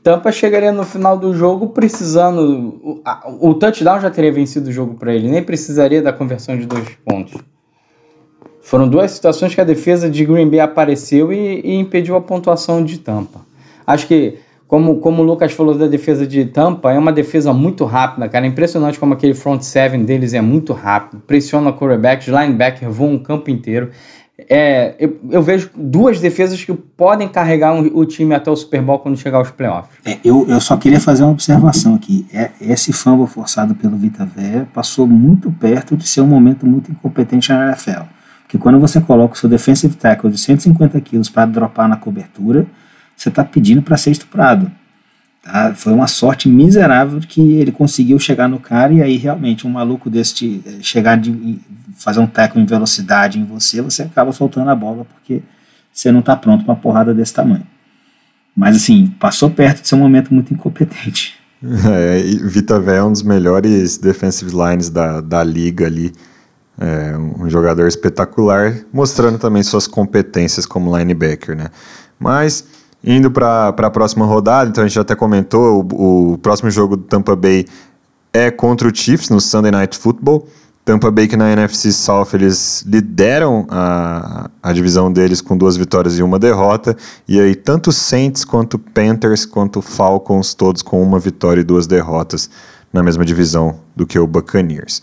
Tampa chegaria no final do jogo precisando. O, a, o touchdown já teria vencido o jogo para ele, nem precisaria da conversão de dois pontos. Foram duas situações que a defesa de Green Bay apareceu e, e impediu a pontuação de Tampa. Acho que, como, como o Lucas falou da defesa de Tampa, é uma defesa muito rápida, cara. É impressionante como aquele front seven deles é muito rápido. Pressiona quarterbacks, linebacker voam o campo inteiro. É, eu, eu, vejo duas defesas que podem carregar um, o time até o Super Bowl quando chegar aos playoffs. É, eu, eu só queria fazer uma observação aqui. É, esse fumble forçado pelo Vita passou muito perto de ser um momento muito incompetente na NFL. Porque quando você coloca o seu defensive tackle de 150 quilos para dropar na cobertura, você está pedindo para ser estuprado. Tá? Foi uma sorte miserável que ele conseguiu chegar no cara e aí realmente um maluco desse eh, chegar de fazer um tackle em velocidade em você, você acaba soltando a bola porque você não está pronto para uma porrada desse tamanho. Mas assim, passou perto de ser um momento muito incompetente. É, Vita Vé é um dos melhores defensive lines da, da liga ali. É um jogador espetacular, mostrando também suas competências como linebacker, né? Mas Indo para a próxima rodada, então a gente até comentou, o, o, próximo jogo do Tampa Bay é contra o Chiefs no Sunday Night Football. Tampa Bay que na NFC South eles lideram a, a divisão deles com duas vitórias e uma derrota. E aí tanto Saints quanto Panthers quanto Falcons todos com uma vitória e duas derrotas na mesma divisão do que o Buccaneers.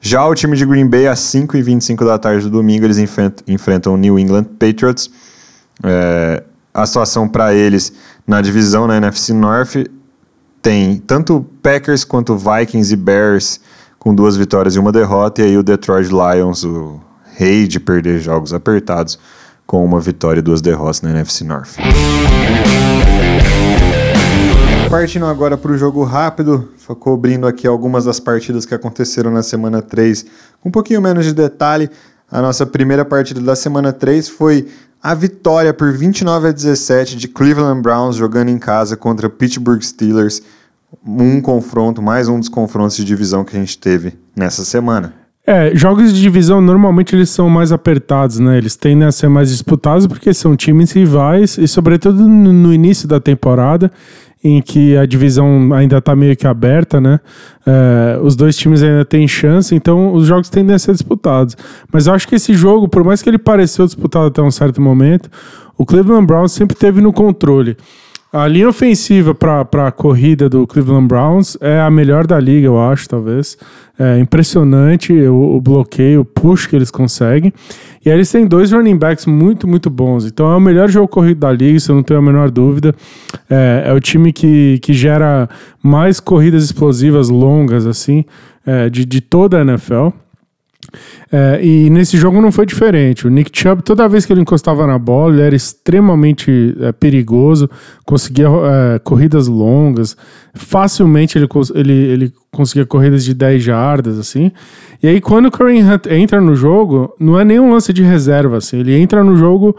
Já o time de Green Bay às 5h25 da tarde do domingo eles enfrentam o New England Patriots. É, a situação para eles na divisão na NFC North tem tanto Packers quanto Vikings e Bears com duas vitórias e uma derrota, e aí o Detroit Lions, o rei de perder jogos apertados, com uma vitória e duas derrotas na NFC North. Partindo agora para o jogo rápido, cobrindo aqui algumas das partidas que aconteceram na semana 3, com um pouquinho menos de detalhe. A nossa primeira partida da semana 3 foi a vitória por 29 a 17 de Cleveland Browns jogando em casa contra Pittsburgh Steelers. Um confronto, mais um dos confrontos de divisão que a gente teve nessa semana. É, jogos de divisão normalmente eles são mais apertados, né? Eles tendem a ser mais disputados porque são times rivais e, sobretudo, no início da temporada em que a divisão ainda está meio que aberta, né? É, os dois times ainda têm chance, então os jogos tendem a ser disputados. Mas eu acho que esse jogo, por mais que ele pareceu disputado até um certo momento, o Cleveland Browns sempre teve no controle. A linha ofensiva para a corrida do Cleveland Browns é a melhor da liga, eu acho, talvez. É impressionante o, o bloqueio, o push que eles conseguem. E aí eles têm dois running backs muito, muito bons. Então é o melhor jogo corrido da liga, isso eu não tenho a menor dúvida. É, é o time que, que gera mais corridas explosivas longas, assim, é, de, de toda a NFL. É, e nesse jogo não foi diferente. O Nick Chubb, toda vez que ele encostava na bola, ele era extremamente é, perigoso, conseguia é, corridas longas, facilmente ele, ele, ele conseguia corridas de 10 jardas, assim. E aí, quando o Kareem Hunt entra no jogo, não é nenhum lance de reserva, assim. Ele entra no jogo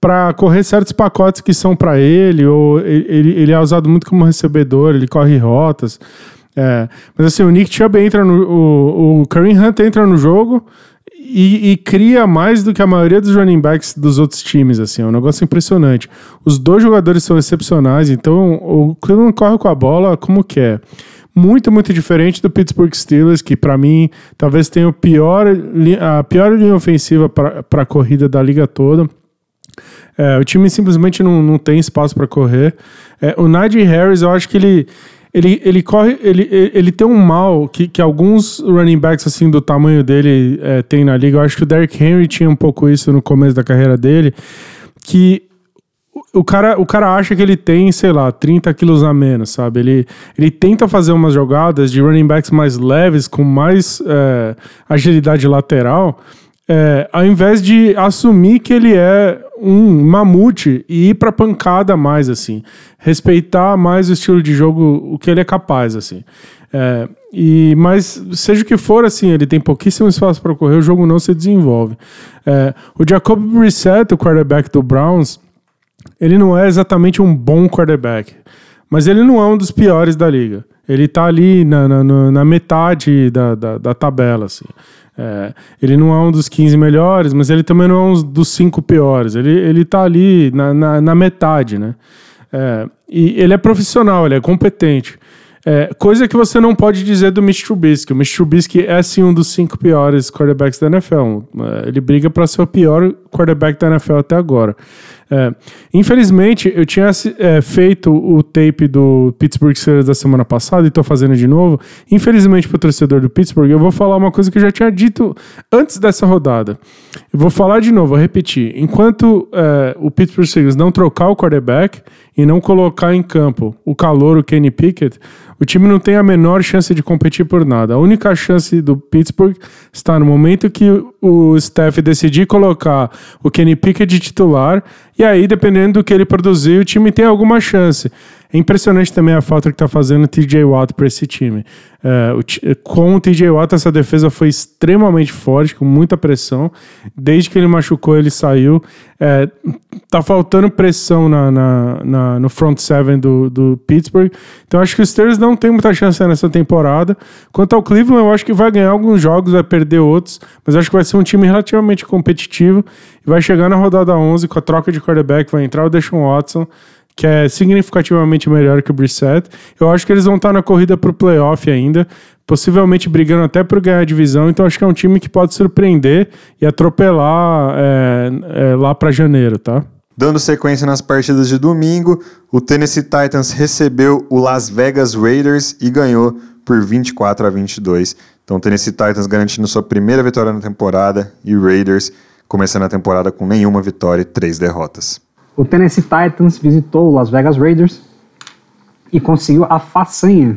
para correr certos pacotes que são para ele, ou ele, ele é usado muito como recebedor, ele corre rotas. É, mas assim, o Nick Chubb entra no. O, o Kareem Hunt entra no jogo e, e, cria mais do que a maioria dos running backs dos outros times, assim, é um negócio impressionante. Os dois jogadores são excepcionais, então o Cleveland corre com a bola como quer. Muito, muito diferente do Pittsburgh Steelers, que para mim talvez tenha o pior, a pior linha ofensiva para a corrida da liga toda. É, o time simplesmente não, não tem espaço para correr. É, o Najee Harris, eu acho que ele ele, ele corre, ele, ele tem um mal que, que alguns running backs assim do tamanho dele é, tem na liga. Eu acho que o Derrick Henry tinha um pouco isso no começo da carreira dele, que o cara, o cara acha que ele tem, sei lá, 30 quilos a menos, sabe? Ele, ele tenta fazer umas jogadas de running backs mais leves, com mais é, agilidade lateral, é, ao invés de assumir que ele é um mamute e ir pra pancada mais, assim. Respeitar mais o estilo de jogo, o que ele é capaz, assim. É, e, mas, seja o que for, assim, ele tem pouquíssimo espaço para correr, o jogo não se desenvolve. É, o Jacob Brissett, o quarterback do Browns, ele não é exatamente um bom quarterback, mas ele não é um dos piores da liga. Ele tá ali na, na, na metade da, da, da, tabela, assim. É, ele não é um dos 15 melhores, mas ele também não é um dos 5 piores. Ele, ele tá ali na, na, na metade, né? É, e ele é profissional, ele é competente. É, coisa que você não pode dizer do Mitch Trubisky. O Mitch Trubisky é sim um dos cinco piores quarterbacks da NFL. É, ele briga para ser o pior quarterback da NFL até agora. É, infelizmente, eu tinha é, feito o tape do Pittsburgh Steelers da semana passada e estou fazendo de novo. Infelizmente, para o torcedor do Pittsburgh, eu vou falar uma coisa que eu já tinha dito antes dessa rodada. Eu vou falar de novo, vou repetir. Enquanto é, o Pittsburgh Steelers não trocar o quarterback e não colocar em campo o calor, o Kenny Pickett, o time não tem a menor chance de competir por nada. A única chance do Pittsburgh está no momento que o staff decidir colocar o Kenny Pickett de titular, e aí, dependendo do que ele produzir, o time tem alguma chance. É impressionante também a falta que está fazendo o TJ Watt para esse time. É, o, com o TJ Watt, essa defesa foi extremamente forte, com muita pressão. Desde que ele machucou, ele saiu. É, tá faltando pressão na, na, na, no front seven do, do Pittsburgh. Então acho que os Steelers não tem muita chance nessa temporada. Quanto ao Cleveland, eu acho que vai ganhar alguns jogos, vai perder outros, mas acho que vai ser um time relativamente competitivo e vai chegar na rodada 11 com a troca de quarterback, vai entrar o Deshaun Watson que é significativamente melhor que o Brissett. Eu acho que eles vão estar na corrida para o playoff ainda, possivelmente brigando até por ganhar a divisão. Então acho que é um time que pode surpreender e atropelar é, é, lá para janeiro, tá? Dando sequência nas partidas de domingo, o Tennessee Titans recebeu o Las Vegas Raiders e ganhou por 24 a 22. Então, o Tennessee Titans garantindo sua primeira vitória na temporada e Raiders começando a temporada com nenhuma vitória e três derrotas. O Tennessee Titans visitou o Las Vegas Raiders e conseguiu a façanha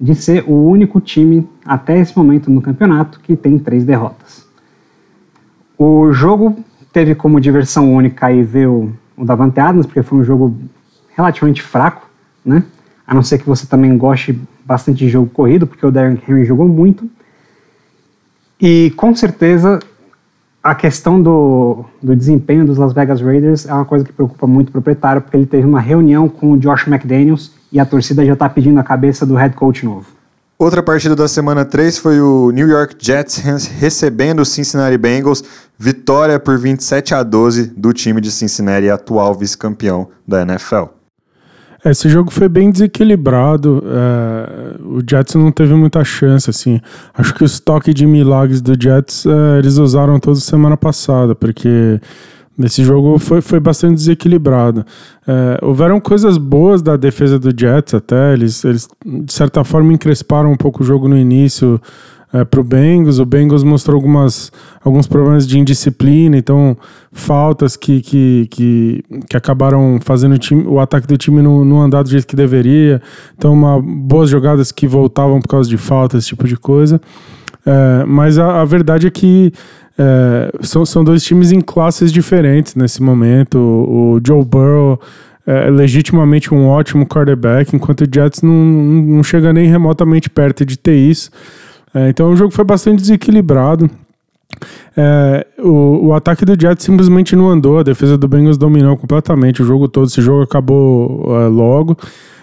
de ser o único time até esse momento no campeonato que tem três derrotas. O jogo teve como diversão única aí ver o, o Davante Adams, porque foi um jogo relativamente fraco, né? A não ser que você também goste bastante de jogo corrido, porque o Darren Henry jogou muito. E com certeza a questão do, do desempenho dos Las Vegas Raiders é uma coisa que preocupa muito o proprietário, porque ele teve uma reunião com o Josh McDaniels e a torcida já está pedindo a cabeça do head coach novo. Outra partida da semana 3 foi o New York Jets recebendo o Cincinnati Bengals, vitória por 27 a 12 do time de Cincinnati, atual vice-campeão da NFL. Esse jogo foi bem desequilibrado. É, o Jets não teve muita chance, assim. Acho que o estoque de milagres do Jets é, eles usaram toda semana passada, porque nesse jogo foi, foi bastante desequilibrado. É, houveram coisas boas da defesa do Jets até. Eles, eles, de certa forma, encresparam um pouco o jogo no início é, para o Bengals. O Bengals mostrou algumas, alguns problemas de indisciplina, então faltas que, que, que, que acabaram fazendo o, time, o ataque do time não, não andar do jeito que deveria. Então, uma, boas jogadas que voltavam por causa de faltas, esse tipo de coisa. É, mas a, a, verdade é que é, são, são dois times em classes diferentes nesse momento. O, o Joe Burrow é legitimamente um ótimo quarterback, enquanto o Jets não, não chega nem remotamente perto de ter isso. É, então o jogo foi bastante desequilibrado. É, o, o, ataque do Jets simplesmente não andou, a defesa do Bengals dominou completamente o jogo todo. Esse jogo acabou é, logo.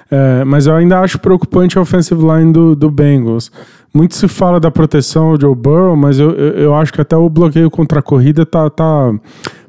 É, mas eu ainda acho preocupante a offensive line do, do Bengals. Muito se fala da proteção do Joe Burrow, mas eu, eu, eu acho que até o bloqueio contra a corrida tá, tá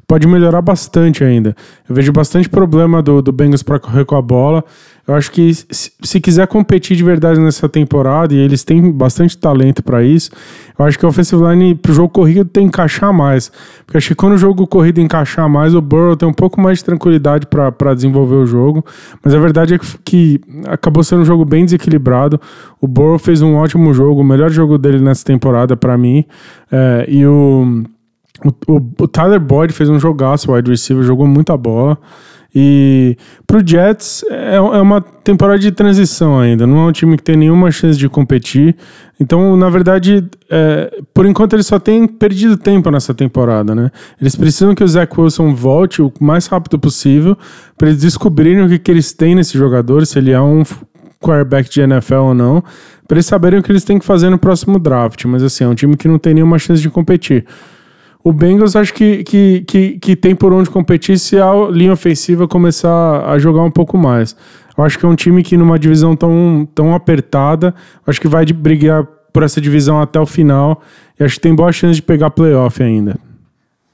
pode melhorar bastante ainda. Eu vejo bastante problema do, do Bengals para correr com a bola. Eu acho que se, se, quiser competir de verdade nessa temporada, e eles têm bastante talento para isso, eu acho que a offensive line pro jogo corrido tem que encaixar mais. Porque acho que quando o jogo corrido encaixar mais, o Burrow tem um pouco mais de tranquilidade para desenvolver o jogo. Mas a verdade é que, que acabou sendo um jogo bem desequilibrado. O Burrow fez um ótimo jogo, o melhor jogo dele nessa temporada para mim. É, e o o, o, Tyler Boyd fez um jogaço, wide receiver, jogou muita bola. E pro Jets é, é uma temporada de transição ainda, não é um time que tem nenhuma chance de competir. Então, na verdade, é, por enquanto eles só têm perdido tempo nessa temporada, né? Eles precisam que o Zach Wilson volte o mais rápido possível para eles descobrirem o que, que eles têm nesse jogador, se ele é um quarterback de NFL ou não, para eles saberem o que eles têm que fazer no próximo draft. Mas assim, é um time que não tem nenhuma chance de competir. O Bengals acho que, que, que, que tem por onde competir se a linha ofensiva começar a jogar um pouco mais. Eu acho que é um time que numa divisão tão, tão apertada, acho que vai brigar por essa divisão até o final e acho que tem boa chance de pegar playoff ainda.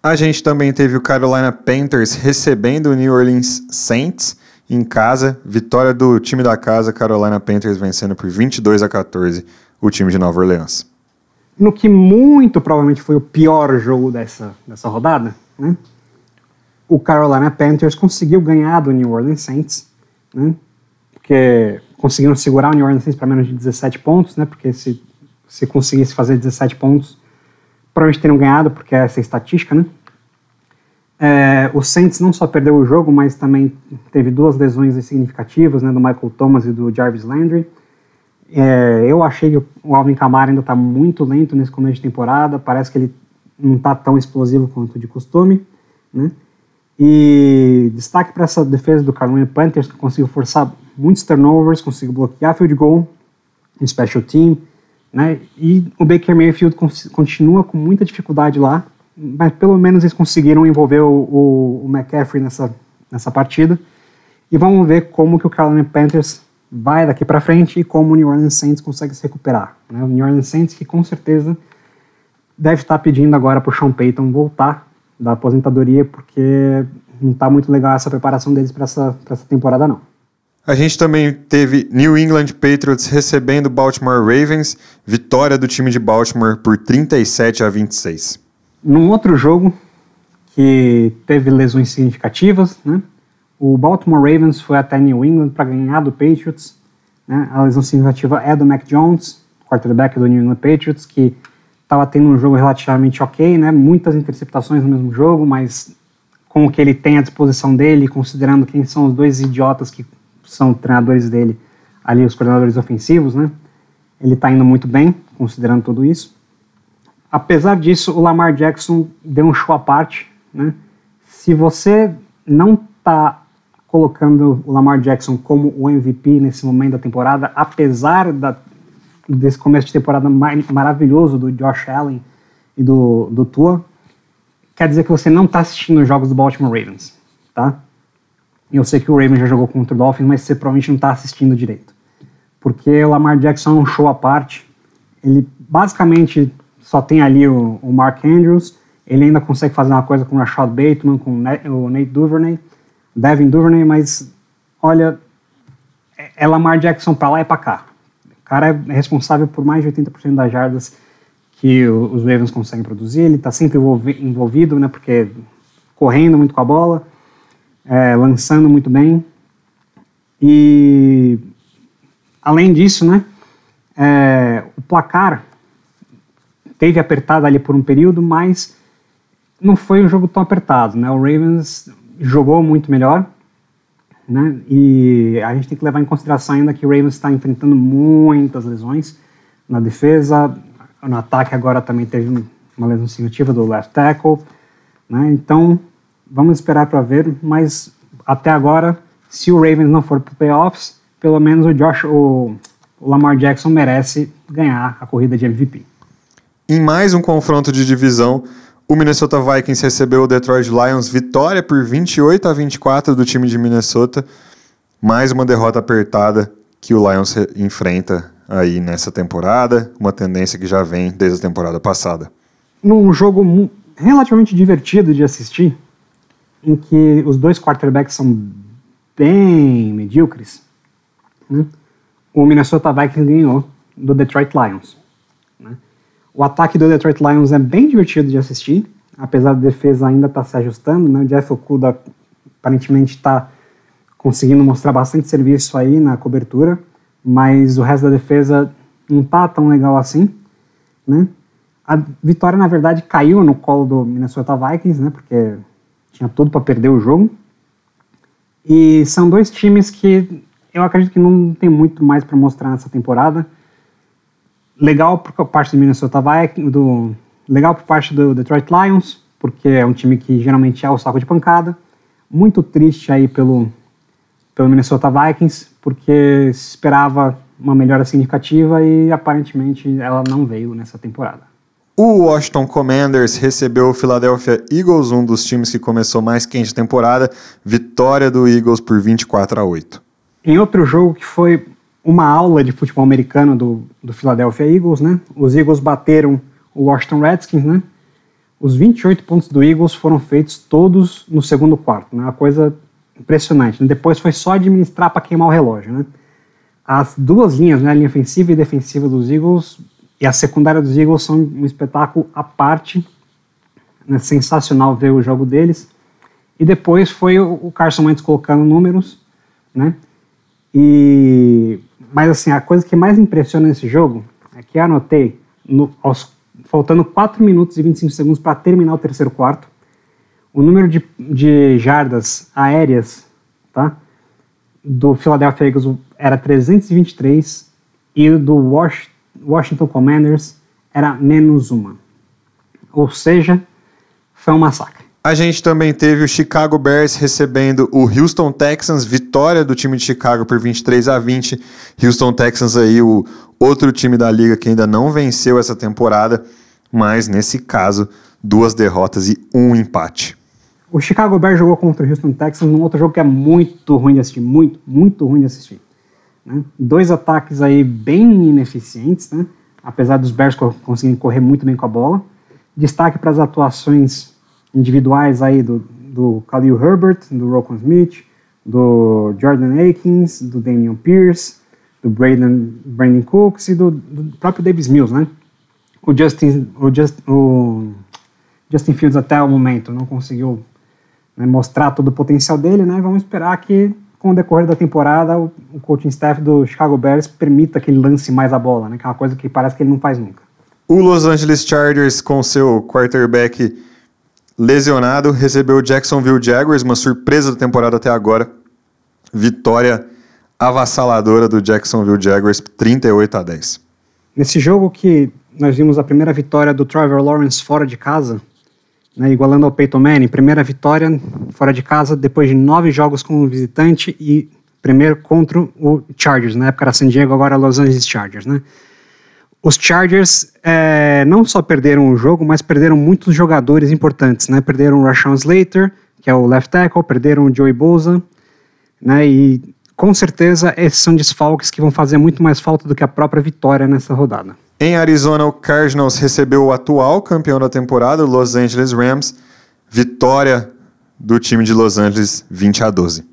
A gente também teve o Carolina Panthers recebendo o New Orleans Saints em casa, vitória do time da casa, Carolina Panthers vencendo por 22 a 14 o time de Nova Orleans. No que muito provavelmente foi o pior jogo dessa, dessa rodada, né? o Carolina Panthers conseguiu ganhar do New Orleans Saints, né? porque conseguiram segurar o New Orleans Saints para menos de 17 pontos, né? porque se, se conseguisse fazer 17 pontos, provavelmente teriam ganhado, porque essa é estatística, né? É, o Saints não só perdeu o jogo, mas também teve duas lesões significativas, né, do Michael Thomas e do Jarvis Landry. É, eu achei que o Alvin Kamara ainda está muito lento nesse começo de temporada, parece que ele não está tão explosivo quanto de costume, né? E destaque para essa defesa do Carolina Panthers, que conseguiu forçar muitos turnovers, conseguiu bloquear field goal, um special team, né? E o Baker Mayfield continua com muita dificuldade lá, mas pelo menos eles conseguiram envolver o, o, o McCaffrey nessa, nessa partida. E vamos ver como que o Carolina Panthers vai daqui para frente e como o New Orleans Saints consegue se recuperar. Né? O New Orleans Saints que com certeza deve estar pedindo agora para o Sean Payton voltar da aposentadoria, porque não está muito legal essa preparação deles para essa, essa temporada não. A gente também teve New England Patriots recebendo Baltimore Ravens, vitória do time de Baltimore por 37 a 26. Num outro jogo que teve lesões significativas, né? O Baltimore Ravens foi até New England para ganhar do Patriots. Né? A lesão significativa é do Mac Jones, quarterback do New England Patriots, que estava tendo um jogo relativamente ok, né? muitas interceptações no mesmo jogo, mas com o que ele tem à disposição dele, considerando quem são os dois idiotas que são treinadores dele, ali os coordenadores ofensivos, né? ele está indo muito bem, considerando tudo isso. Apesar disso, o Lamar Jackson deu um show à parte. Né? Se você não está colocando o Lamar Jackson como o MVP nesse momento da temporada, apesar da, desse começo de temporada maravilhoso do Josh Allen e do, do Tua, quer dizer que você não está assistindo os jogos do Baltimore Ravens, tá? Eu sei que o Ravens já jogou contra o Dolphins, mas você provavelmente não está assistindo direito. Porque o Lamar Jackson é um show à parte. Ele basicamente só tem ali o, o, Mark Andrews, ele ainda consegue fazer uma coisa com o Rashad Bateman, com o Nate Duvernay, Devin Duvernay, mas olha, é, Lamar Jackson para lá e para cá. O cara é responsável por mais de 80% das jardas que os Ravens conseguem produzir, ele está sempre envolvido, né, porque correndo muito com a bola, é, lançando muito bem, e além disso, né, é, o placar teve apertado ali por um período, mas não foi um jogo tão apertado, né? O Ravens jogou muito melhor, né? E a gente tem que levar em consideração ainda que o Ravens está enfrentando muitas lesões na defesa, no ataque agora também teve uma lesão significativa do left tackle, né? Então vamos esperar para ver, mas até agora, se o Ravens não for para playoffs, pelo menos o Josh, o, o Lamar Jackson merece ganhar a corrida de MVP. Em mais um confronto de divisão, o Minnesota Vikings recebeu o Detroit Lions vitória por 28 a 24 do time de Minnesota. Mais uma derrota apertada que o Lions enfrenta aí nessa temporada, uma tendência que já vem desde a temporada passada. Num jogo relativamente divertido de assistir, em que os dois quarterbacks são bem medíocres, né? o Minnesota Vikings ganhou do Detroit Lions. O ataque do Detroit Lions é bem divertido de assistir, apesar da defesa ainda estar tá se ajustando. Né? O Jeff Okuda aparentemente está conseguindo mostrar bastante serviço aí na cobertura, mas o resto da defesa não está tão legal assim. Né? A vitória, na verdade, caiu no colo do Minnesota Vikings, né? porque tinha tudo para perder o jogo. E são dois times que eu acredito que não tem muito mais para mostrar nessa temporada. Legal por parte do Minnesota Vikings, do, legal por parte do Detroit Lions, porque é um time que geralmente é o saco de pancada. Muito triste aí pelo, pelo Minnesota Vikings, porque se esperava uma melhora significativa e aparentemente ela não veio nessa temporada. O Washington Commanders recebeu o Philadelphia Eagles, um dos times que começou mais quente a temporada. Vitória do Eagles por 24 a 8. Em outro jogo que foi uma aula de futebol americano do, do Philadelphia Eagles, né? Os Eagles bateram o Washington Redskins, né? Os 28 pontos do Eagles foram feitos todos no segundo quarto, né? Uma coisa impressionante. Né? Depois foi só administrar para queimar o relógio, né? As duas linhas, né, a linha ofensiva e defensiva dos Eagles e a secundária dos Eagles são um espetáculo à parte. Né, sensacional ver o jogo deles. E depois foi o Carson Wentz colocando números, né? E mas assim, a coisa que mais impressiona nesse jogo é que eu anotei no, aos, faltando 4 minutos e 25 segundos para terminar o terceiro quarto, o número de, de jardas aéreas, tá? Do Philadelphia Eagles era 323 e do Wash, Washington Commanders era menos uma. Ou seja, foi um massacre. A gente também teve o Chicago Bears recebendo o Houston Texans, vitória do time de Chicago por 23 a 20. Houston Texans aí, o outro time da liga que ainda não venceu essa temporada, mas nesse caso, duas derrotas e um empate. O Chicago Bears jogou contra o Houston Texans num outro jogo que é muito ruim de assistir, muito, muito ruim de assistir. Né? Dois ataques aí bem ineficientes, né? apesar dos Bears conseguirem correr muito bem com a bola. Destaque para as atuações individuais aí do, do Khalil Herbert, do Rokon Smith, do Jordan Akins, do Damian Pierce, do Brandon, Brandon Cooks e do, do próprio Davis Mills, né? O Justin, o, Just, o Justin Fields até o momento não conseguiu né, mostrar todo o potencial dele, né? Vamos esperar que com o decorrer da temporada o, o coaching staff do Chicago Bears permita que ele lance mais a bola, né? Que é uma coisa que parece que ele não faz nunca. O Los Angeles Chargers com seu quarterback lesionado, recebeu o Jacksonville Jaguars, uma surpresa da temporada até agora. Vitória avassaladora do Jacksonville Jaguars, 38 a 10. Nesse jogo que nós vimos a primeira vitória do Trevor Lawrence fora de casa, né, igualando ao Peyton Manning, primeira vitória fora de casa depois de nove jogos como visitante e primeiro contra o Chargers, na época era San Diego, agora Los Angeles Chargers, né? Os Chargers é, não só perderam o jogo, mas perderam muitos jogadores importantes, né? Perderam o Rashawn Slater, que é o left tackle, perderam o Joey Bosa, né? E com certeza esses são desfalques que vão fazer muito mais falta do que a própria vitória nessa rodada. Em Arizona, o Cardinals recebeu o atual campeão da temporada, o Los Angeles Rams. Vitória do time de Los Angeles, 20 a 12.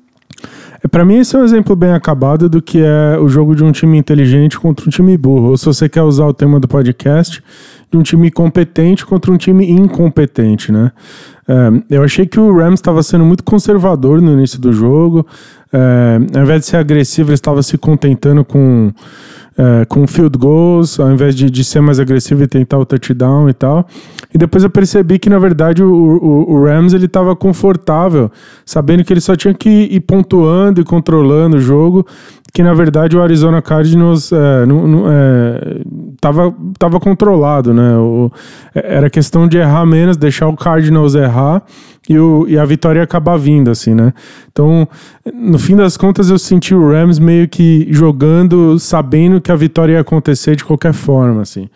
Para mim, esse é um exemplo bem acabado do que é o jogo de um time inteligente contra um time burro. Ou se você quer usar o tema do podcast, de um time competente contra um time incompetente, né? É, eu achei que o Rams estava sendo muito conservador no início do jogo. É, ao invés de ser agressivo, ele estava se contentando com é, com field goals, ao invés de, de ser mais agressivo e tentar o touchdown e tal. E depois eu percebi que, na verdade, o, o, o Rams ele estava confortável, sabendo que ele só tinha que ir pontuando e controlando o jogo, que na verdade o Arizona Cardinals é, não, é, tava, tava controlado, né? O, era questão de errar menos, deixar o Cardinals errar e, o, e a vitória ia acabar vindo, assim, né? Então, no fim das contas, eu senti o Rams meio que jogando, sabendo que a vitória ia acontecer de qualquer forma, assim.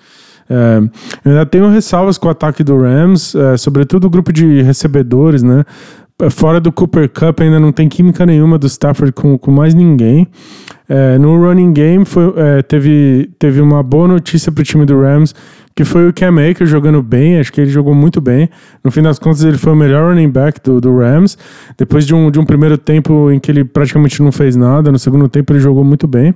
É, eu ainda tenho ressalvas com o ataque do Rams, é, sobretudo o grupo de recebedores, né? Fora do Cooper Cup ainda não tem química nenhuma do Stafford com, com mais ninguém. É, no running game foi, é, teve, teve uma boa notícia para o time do Rams que foi o Cam Akers jogando bem, acho que ele jogou muito bem. No fim das contas, ele foi o melhor running back do, do Rams. Depois de um, de um primeiro tempo em que ele praticamente não fez nada, no segundo tempo ele jogou muito bem.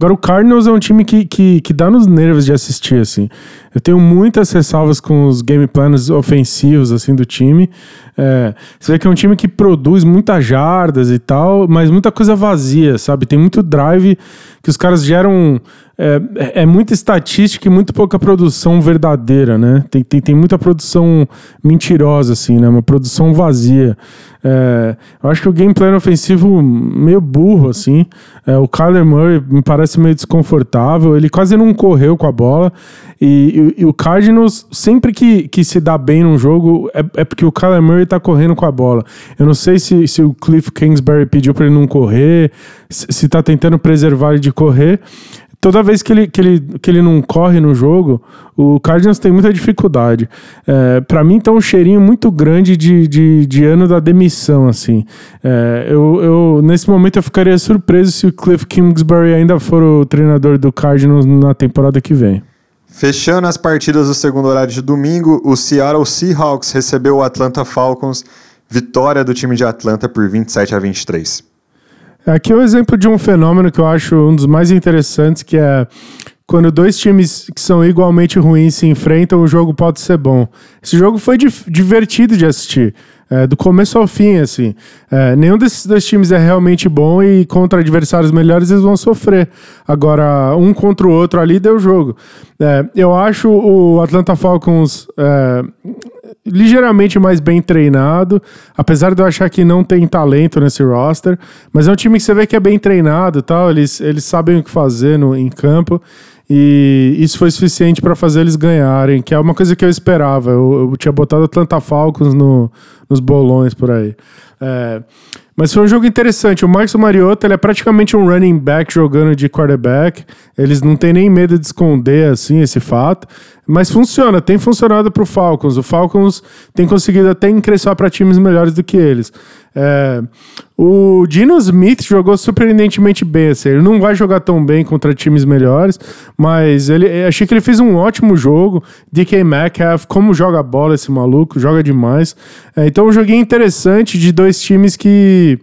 Agora, o Cardinals é um time que, que, que dá nos nervos de assistir, assim. Eu tenho muitas ressalvas com os game plans ofensivos, assim, do time. É, você vê que é um time que produz muitas jardas e tal, mas muita coisa vazia, sabe? Tem muito drive que os caras geram é, é muita estatística e muito pouca produção verdadeira, né? Tem, tem, tem muita produção mentirosa, assim, né? Uma produção vazia. É, eu acho que o gameplay ofensivo meio burro, assim. É, o Kyler Murray me parece meio desconfortável. Ele quase não correu com a bola. E, e, e o Cardinals, sempre que, que se dá bem num jogo, é, é porque o Kyler Murray tá correndo com a bola. Eu não sei se, se o Cliff Kingsbury pediu para ele não correr, se, se tá tentando preservar ele de correr toda vez que ele, que, ele, que ele não corre no jogo, o Cardinals tem muita dificuldade. É, para mim, tá um cheirinho muito grande de, de, de ano da demissão, assim. É, eu, eu, nesse momento, eu ficaria surpreso se o Cliff Kingsbury ainda for o treinador do Cardinals na temporada que vem. Fechando as partidas do segundo horário de domingo, o Seattle Seahawks recebeu o Atlanta Falcons, vitória do time de Atlanta por 27 a 23. Aqui é o um exemplo de um fenômeno que eu acho um dos mais interessantes, que é quando dois times que são igualmente ruins se enfrentam, o jogo pode ser bom. Esse jogo foi divertido de assistir. É, do começo ao fim, assim. É, nenhum desses dois times é realmente bom e contra adversários melhores eles vão sofrer. Agora, um contra o outro ali deu jogo. É, eu acho o Atlanta Falcons é, ligeiramente mais bem treinado, apesar de eu achar que não tem talento nesse roster, mas é um time que você vê que é bem treinado tal, eles, eles sabem o que fazer no, em campo. E isso foi suficiente para fazer eles ganharem, que é uma coisa que eu esperava. Eu, eu tinha botado Atlanta Falcons no, nos bolões por aí. É, mas foi um jogo interessante. O Marcos Mariota ele é praticamente um running back jogando de quarterback. Eles não têm nem medo de esconder assim esse fato. Mas funciona, tem funcionado para o Falcons. O Falcons tem conseguido até ingressar para times melhores do que eles. É, o Dino Smith jogou surpreendentemente bem. Assim, ele não vai jogar tão bem contra times melhores, mas ele, achei que ele fez um ótimo jogo. DK Metcalf, como joga bola esse maluco, joga demais. É, então, um joguinho interessante de dois times que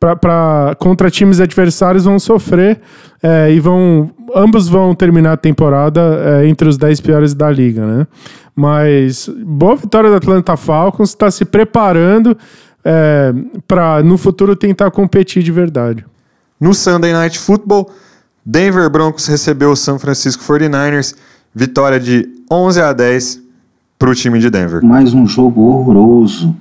pra, pra, contra times adversários vão sofrer é, e vão. Ambos vão terminar a temporada é, entre os 10 piores da liga, né? Mas boa vitória do Atlanta Falcons, está se preparando é, para no futuro tentar competir de verdade. No Sunday Night Football, Denver Broncos recebeu o San Francisco 49ers, vitória de 11 a 10 para o time de Denver. Mais um jogo horroroso,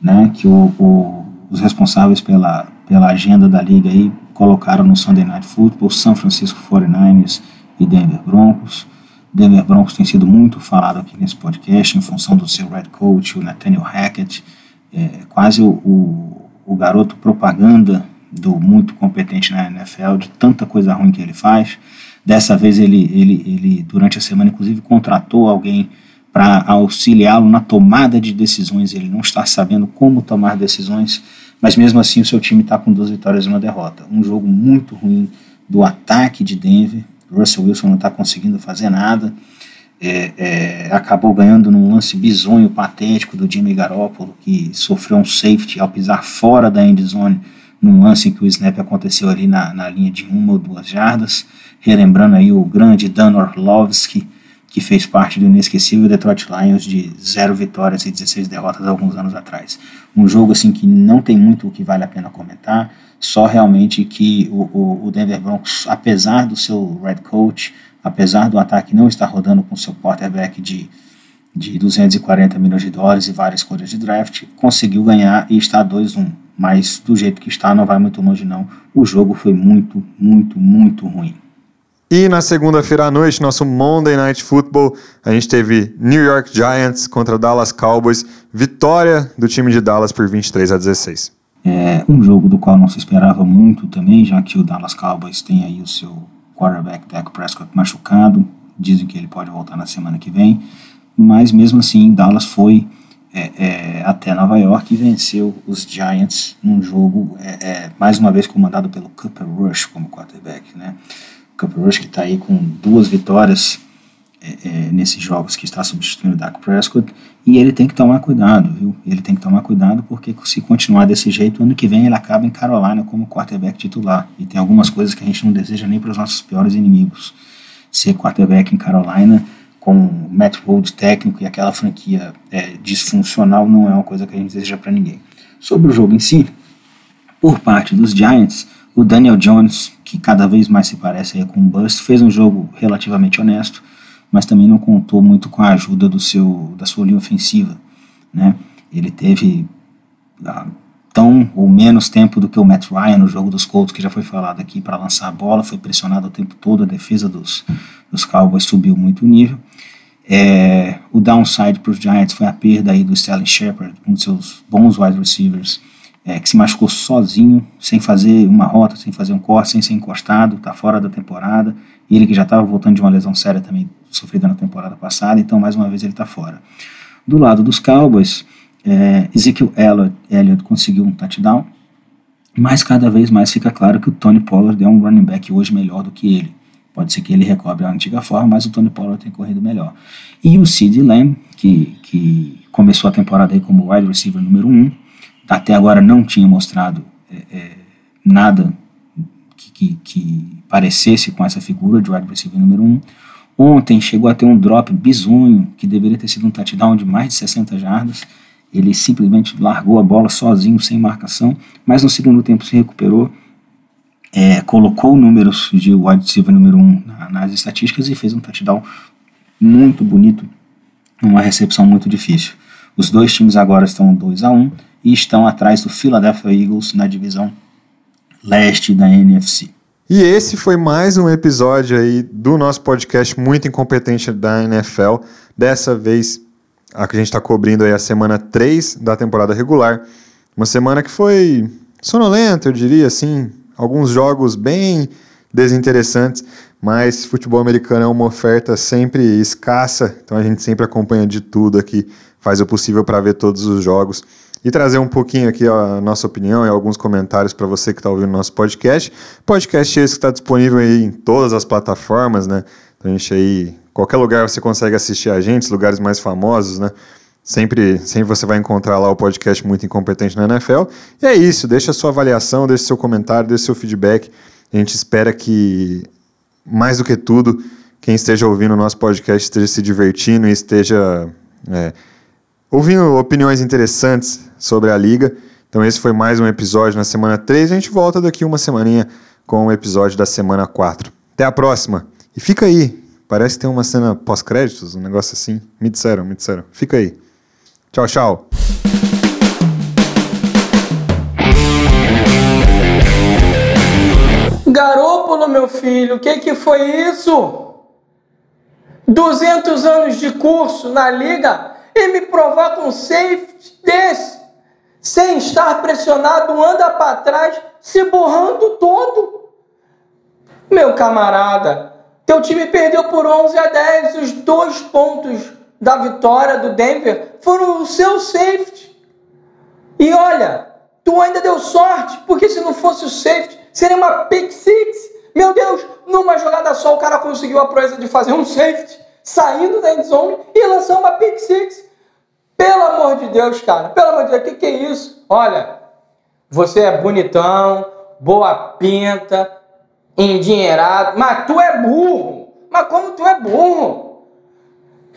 né? Que o, o, os responsáveis pela, pela agenda da liga aí colocaram no Sunday Night Football, San Francisco 49ers e Denver Broncos. Denver Broncos tem sido muito falado aqui nesse podcast em função do seu head coach, o Nathaniel Hackett, é, quase o, o, o, garoto propaganda do muito competente na NFL, de tanta coisa ruim que ele faz. Dessa vez ele, ele, ele durante a semana, inclusive, contratou alguém para auxiliá-lo na tomada de decisões. Ele não está sabendo como tomar decisões, mas mesmo assim o seu time está com duas vitórias e uma derrota. Um jogo muito ruim do ataque de Denver. Russell Wilson não está conseguindo fazer nada é, é, acabou ganhando num lance bizonho, patético do Jimmy Garoppolo, que sofreu um safety ao pisar fora da end zone, num lance em que o snap aconteceu ali na, na linha de uma ou duas jardas, relembrando aí o grande Dan Orlovsky, que fez parte do inesquecível Detroit Lions de zero vitórias e 16 derrotas alguns anos atrás. Um jogo assim que não tem muito o que vale a pena comentar, só realmente que o, o, o Denver Broncos, apesar do seu red coach, apesar do ataque não estar rodando com seu quarterback de, de 240 milhões de dólares e várias escolhas de draft, conseguiu ganhar e está 2-1. Mas do jeito que está, não vai muito longe não. O jogo foi muito, muito, muito ruim. E na segunda-feira à noite, nosso Monday Night Football, a gente teve New York Giants contra Dallas Cowboys, vitória do time de Dallas por 23 a 16. É um jogo do qual não se esperava muito também, já que o Dallas Cowboys tem aí o seu quarterback Dak Prescott machucado, dizem que ele pode voltar na semana que vem, mas mesmo assim Dallas foi é, é, até Nova York e venceu os Giants num jogo, é, é mais uma vez comandado pelo Cooper Rush como quarterback, né? Cooper Rush que está aí com duas vitórias é, é, nesses jogos que está substituindo o Dak Prescott e ele tem que tomar cuidado, viu? Ele tem que tomar cuidado porque se continuar desse jeito, ano que vem ele acaba em Carolina como quarterback titular. E tem algumas coisas que a gente não deseja nem para os nossos piores inimigos. Ser quarterback em Carolina com Matt Rhodes técnico e aquela franquia é, disfuncional não é uma coisa que a gente deseja para ninguém. Sobre o jogo em si, por parte dos Giants, o Daniel Jones, que cada vez mais se parece com um bust. Fez um jogo relativamente honesto, mas também não contou muito com a ajuda do seu, da sua linha ofensiva. Né? Ele teve ah, tão ou menos tempo do que o Matt Ryan no jogo dos Colts, que já foi falado aqui, para lançar a bola, foi pressionado o tempo todo, a defesa dos, dos Cowboys subiu muito o nível. É, o downside para os Giants foi a perda aí do Sterling Shepard, um dos seus bons wide receivers, é, que se machucou sozinho, sem fazer uma rota, sem fazer um corte, sem ser encostado, está fora da temporada. Ele que já estava voltando de uma lesão séria também, sofrida na temporada passada, então mais uma vez ele está fora. Do lado dos Cowboys, é, Ezekiel Elliott, Elliott conseguiu um touchdown, mas cada vez mais fica claro que o Tony Pollard é um running back hoje melhor do que ele. Pode ser que ele recobre a antiga forma, mas o Tony Pollard tem corrido melhor. E o Sid Lamb, que, que começou a temporada aí como wide receiver número 1, um, até agora não tinha mostrado é, é, nada que, que, que, parecesse com essa figura de wide receiver número 1. Um. Ontem chegou a ter um drop bizonho, que deveria ter sido um touchdown de mais de 60 jardas. Ele simplesmente largou a bola sozinho, sem marcação, mas no segundo tempo se recuperou é, colocou números de wide receiver número 1 um nas estatísticas e fez um touchdown muito bonito, uma recepção muito difícil. Os dois times agora estão 2 a 1 um, e estão atrás do Philadelphia Eagles na divisão leste da NFC. E esse foi mais um episódio aí do nosso podcast muito incompetente da NFL. Dessa vez, a que a gente está cobrindo aí a semana 3 da temporada regular. Uma semana que foi sonolenta, eu diria assim, alguns jogos bem desinteressantes, mas futebol americano é uma oferta sempre escassa, então a gente sempre acompanha de tudo aqui, faz o possível para ver todos os jogos e trazer um pouquinho aqui a nossa opinião e alguns comentários para você que está ouvindo nosso podcast. Podcast esse que está disponível aí em todas as plataformas, né? Então a gente aí, qualquer lugar você consegue assistir a gente, lugares mais famosos, né? Sempre, sempre você vai encontrar lá o podcast Muito Incompetente na NFL. E é isso, deixa a sua avaliação, deixa seu comentário, deixa seu feedback. A gente espera que, mais do que tudo, quem esteja ouvindo o nosso podcast esteja se divertindo e esteja é, ouvindo opiniões interessantes sobre a liga. Então esse foi mais um episódio na semana 3. A gente volta daqui uma semaninha com o episódio da semana 4. Até a próxima. E fica aí. Parece que tem uma cena pós-créditos, um negócio assim. Me disseram, me disseram. Fica aí. Tchau, tchau. Garópolo, meu filho, o que, que foi isso? 200 anos de curso na liga e me provar com um safety desse, sem estar pressionado, anda para trás, se borrando todo. Meu camarada, teu time perdeu por 11 a 10, os dois pontos da vitória do Denver foram o seu safety. E olha, tu ainda deu sorte, porque se não fosse o safety, seria uma pick six. Meu Deus, numa jogada só o cara conseguiu a proeza de fazer um safety, saindo da endzone e lançar uma pick six. Pelo amor de Deus, cara, pelo amor de Deus, o que, que é isso? Olha, você é bonitão, boa pinta, endinheirado, mas tu é burro. Mas como tu é burro?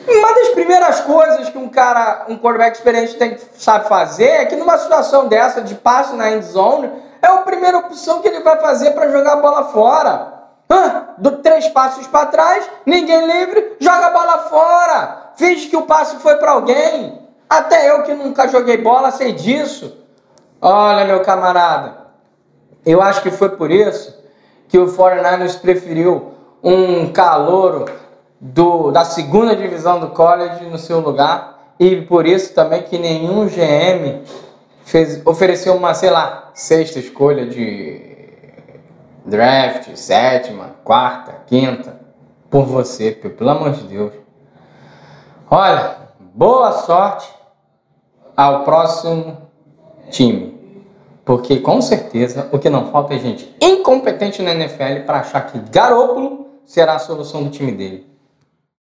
Uma das primeiras coisas que um cara, um quarterback experiente tem que sabe fazer é que numa situação dessa de passe na end zone, é a primeira opção que ele vai fazer para jogar a bola fora. Ah, do três passos para trás, ninguém livre, joga a bola fora. Finge que o passe foi para alguém. Até eu que nunca joguei bola sei disso. Olha, meu camarada, eu acho que foi por isso que o 49ers preferiu um calouro do, da segunda divisão do college no seu lugar e por isso também que nenhum GM fez, ofereceu uma, sei lá, sexta escolha de draft, sétima, quarta, quinta, por você, pelo amor de Deus. Olha, boa sorte ao próximo time. Porque com certeza o que não falta é gente incompetente na NFL para achar que Garópolo será a solução do time dele.